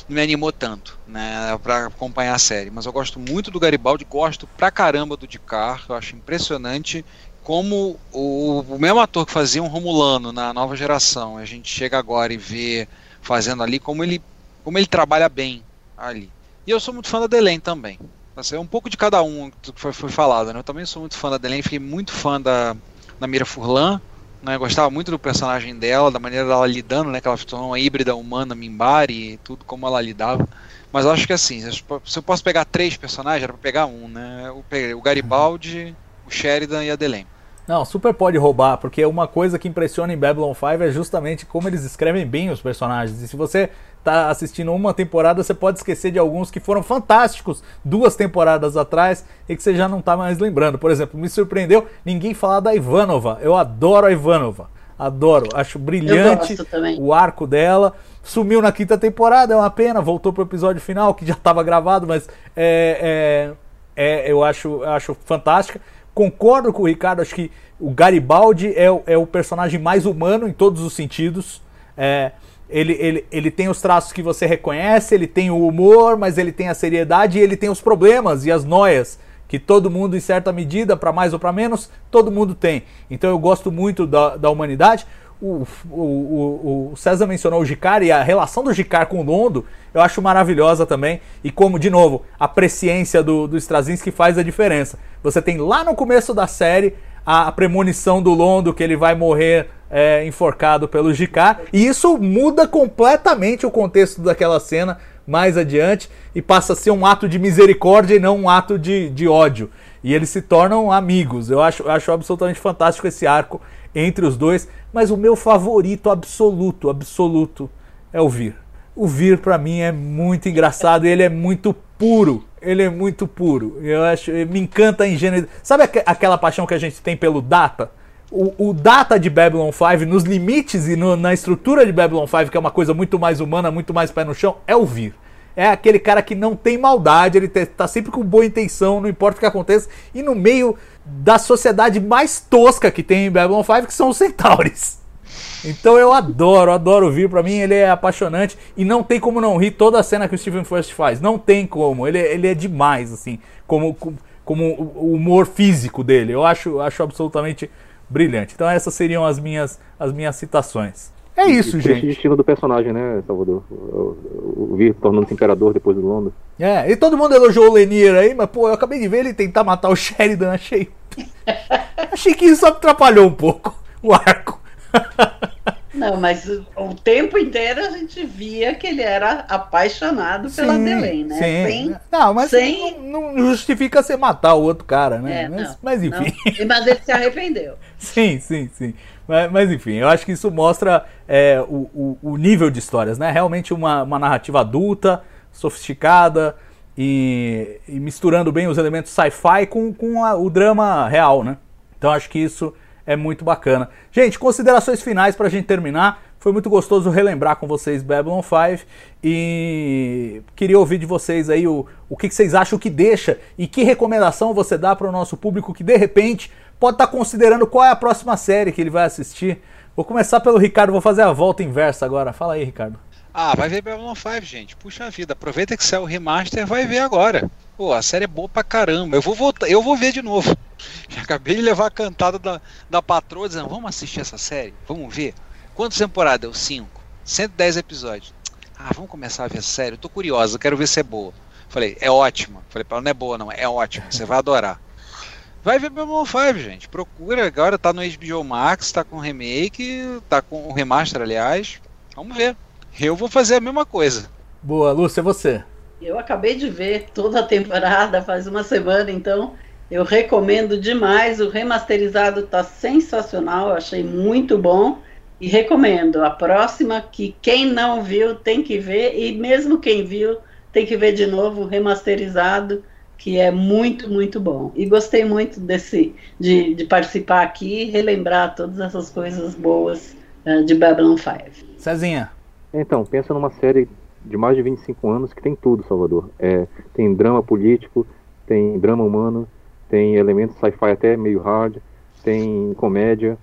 Não me animou tanto, né, para acompanhar a série. Mas eu gosto muito do Garibaldi, gosto pra caramba do Dicar, eu acho impressionante como o, o mesmo ator que fazia um Romulano na nova geração, a gente chega agora e vê fazendo ali como ele, como ele trabalha bem ali. E eu sou muito fã da Delaine também. Assim, é um pouco de cada um que foi, foi falado, né? Eu também sou muito fã da Delaine, fiquei muito fã da, da Mira Furlan, né? Gostava muito do personagem dela, da maneira dela lidando, né? Que ela se tornou uma híbrida humana, Mimbari, e tudo como ela lidava. Mas acho que assim, se eu posso pegar três personagens, era pra pegar um, né? Eu o Garibaldi, o Sheridan e a Delaine. Não, super pode roubar, porque uma coisa que impressiona em Babylon 5 é justamente como eles escrevem bem os personagens. E se você tá assistindo uma temporada, você pode esquecer de alguns que foram fantásticos duas temporadas atrás e que você já não tá mais lembrando. Por exemplo, me surpreendeu ninguém falar da Ivanova. Eu adoro a Ivanova. Adoro, acho brilhante o arco dela. Sumiu na quinta temporada, é uma pena, voltou pro episódio final, que já estava gravado, mas é, é, é, eu, acho, acho fantástica. Concordo com o Ricardo, acho que o Garibaldi é, o- é o personagem mais humano em todos os sentidos. É, ele, ele, ele tem os traços que você reconhece, ele tem o humor, mas ele tem a seriedade e ele tem os problemas e as noias que todo mundo, em certa medida, para mais ou para menos, todo mundo tem. Então eu gosto muito da, da humanidade. O, o, o, César mencionou o Gicar e a relação do Gicar com o Londo eu acho maravilhosa também. E como, de novo, a presciência do, do Straczynski faz a diferença. Você tem lá no começo da série a, a premonição do Londo que ele vai morrer é, enforcado pelo Gicar. E isso muda completamente o contexto daquela cena mais adiante e passa a ser um ato de misericórdia e não um ato de, de ódio. E eles se tornam amigos. Eu acho, eu acho absolutamente fantástico esse arco entre os dois. Mas o meu favorito absoluto, absoluto, é o Vir. O Vir, pra mim, é muito engraçado e ele é muito puro. Ele é muito puro. Eu acho, me encanta a ingenuidade. Sabe aque- aquela paixão que a gente tem pelo Data? O, o Data de Babylon 5, nos limites e no- na estrutura de Babylon 5, que é uma coisa muito mais humana, muito mais pé no chão, é o Vir. É aquele cara que não tem maldade, ele tá sempre com boa intenção, não importa o que aconteça, e no meio da sociedade mais tosca que tem em Babylon 5, que são os Centaures. Então eu adoro, adoro o Vir, pra mim ele é apaixonante e não tem como não rir toda a cena que o Stephen Frost faz, não tem como, ele, ele é demais, assim, como, como, como o humor físico dele, eu acho, acho absolutamente brilhante. Então essas seriam as minhas, as minhas citações. É isso, Esse gente. destino do personagem, né, Salvador? O, Vir tornando-se imperador depois do Londres. É, e todo mundo elogiou o Lenier aí, mas pô, eu acabei de ver ele tentar matar o Sheridan, achei. achei que isso atrapalhou um pouco o arco. Não, mas o, tempo inteiro a gente via que ele era apaixonado pela Delaine, né? Sim. Sem- Não, mas sem- não, não justifica você matar o outro cara, né? É, mas, não, mas enfim. não. Mas ele se arrependeu. Sim, sim, sim. Mas, mas enfim, eu acho que isso mostra é, o, o, o nível de histórias, né? Realmente uma, uma narrativa adulta, sofisticada e, e misturando bem os elementos sci-fi com, com a- o drama real, né? Então acho que isso é muito bacana. Gente, considerações finais pra gente terminar. Foi muito gostoso relembrar com vocês Babylon 5 e queria ouvir de vocês aí o, o que, que vocês acham que deixa e que recomendação você dá para o nosso público que de repente pode estar considerando qual é a próxima série que ele vai assistir. Vou começar pelo Ricardo, vou fazer a volta inversa agora. Fala aí, Ricardo. Ah, vai ver Babylon 5, gente. Puxa vida, aproveita que saiu o remaster, vai ver agora. Pô, a série é boa pra caramba. Eu vou voltar, eu vou ver de novo. Já acabei de levar a cantada da, da patroa dizendo, vamos assistir essa série? Vamos ver? Quantas temporadas? Eu? Cinco. 110 episódios. Ah, vamos começar a ver a série. Eu tô curiosa, quero ver se é boa. Falei, é ótima. Falei pra ela, não é boa, não, é ótima, você vai adorar. Vai ver Babylon 5, gente. Procura, agora tá no HBO Max, tá com remake, tá com o remaster, aliás. Vamos ver. Eu vou fazer a mesma coisa. Boa, Lúcia, você. Eu acabei de ver toda a temporada faz uma semana, então eu recomendo demais. O remasterizado tá sensacional, eu achei muito bom e recomendo. A próxima que quem não viu tem que ver e mesmo quem viu tem que ver de novo o remasterizado, que é muito, muito bom. E gostei muito desse de, de participar aqui e relembrar todas essas coisas boas uh, de Babylon 5. Cezinha. Então, pensa numa série de mais de 25 anos que tem tudo, Salvador. É, tem drama político, tem drama humano, tem elementos sci-fi até meio hard, tem comédia,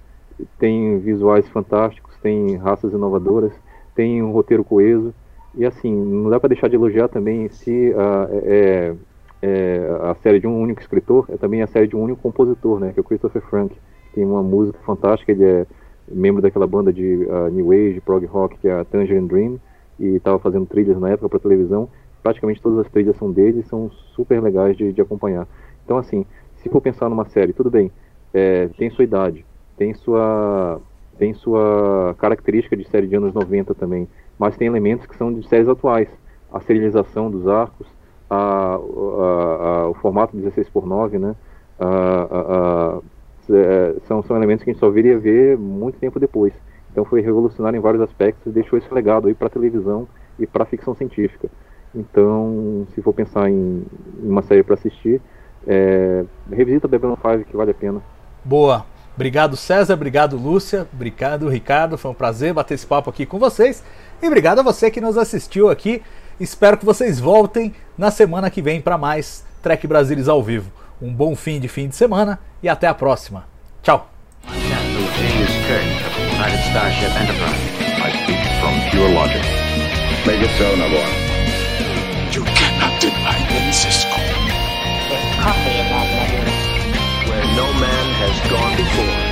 tem visuais fantásticos, tem raças inovadoras, tem um roteiro coeso. E assim, não dá para deixar de elogiar também se uh, é, é, a série de um único escritor é também a série de um único compositor, né, que é o Christopher Frank. Tem uma música fantástica, ele é membro daquela banda de uh, New Age, prog rock, que é a Tangerine Dream, e estava fazendo trilhas na época para televisão. Praticamente todas as trilhas são dele e são super legais de, de, acompanhar. Então, assim, se for pensar numa série, tudo bem, é, tem sua idade, tem sua, tem sua característica de série de anos 90 também, mas tem elementos que são de séries atuais. A serialização dos arcos, a, a, a, o formato 16 por 9 né? É, são, são elementos que a gente só viria ver muito tempo depois. Então foi revolucionário em vários aspectos e deixou esse legado aí para televisão e para ficção científica. Então, se for pensar em, em uma série para assistir, é, revisita Babylon 5 que vale a pena. Boa. Obrigado César, obrigado Lúcia, obrigado Ricardo, foi um prazer bater esse papo aqui com vocês. E obrigado a você que nos assistiu aqui. Espero que vocês voltem na semana que vem para mais Trek Brasilis ao vivo um bom fim de fim de semana e até a próxima. Tchau! where no man has gone before.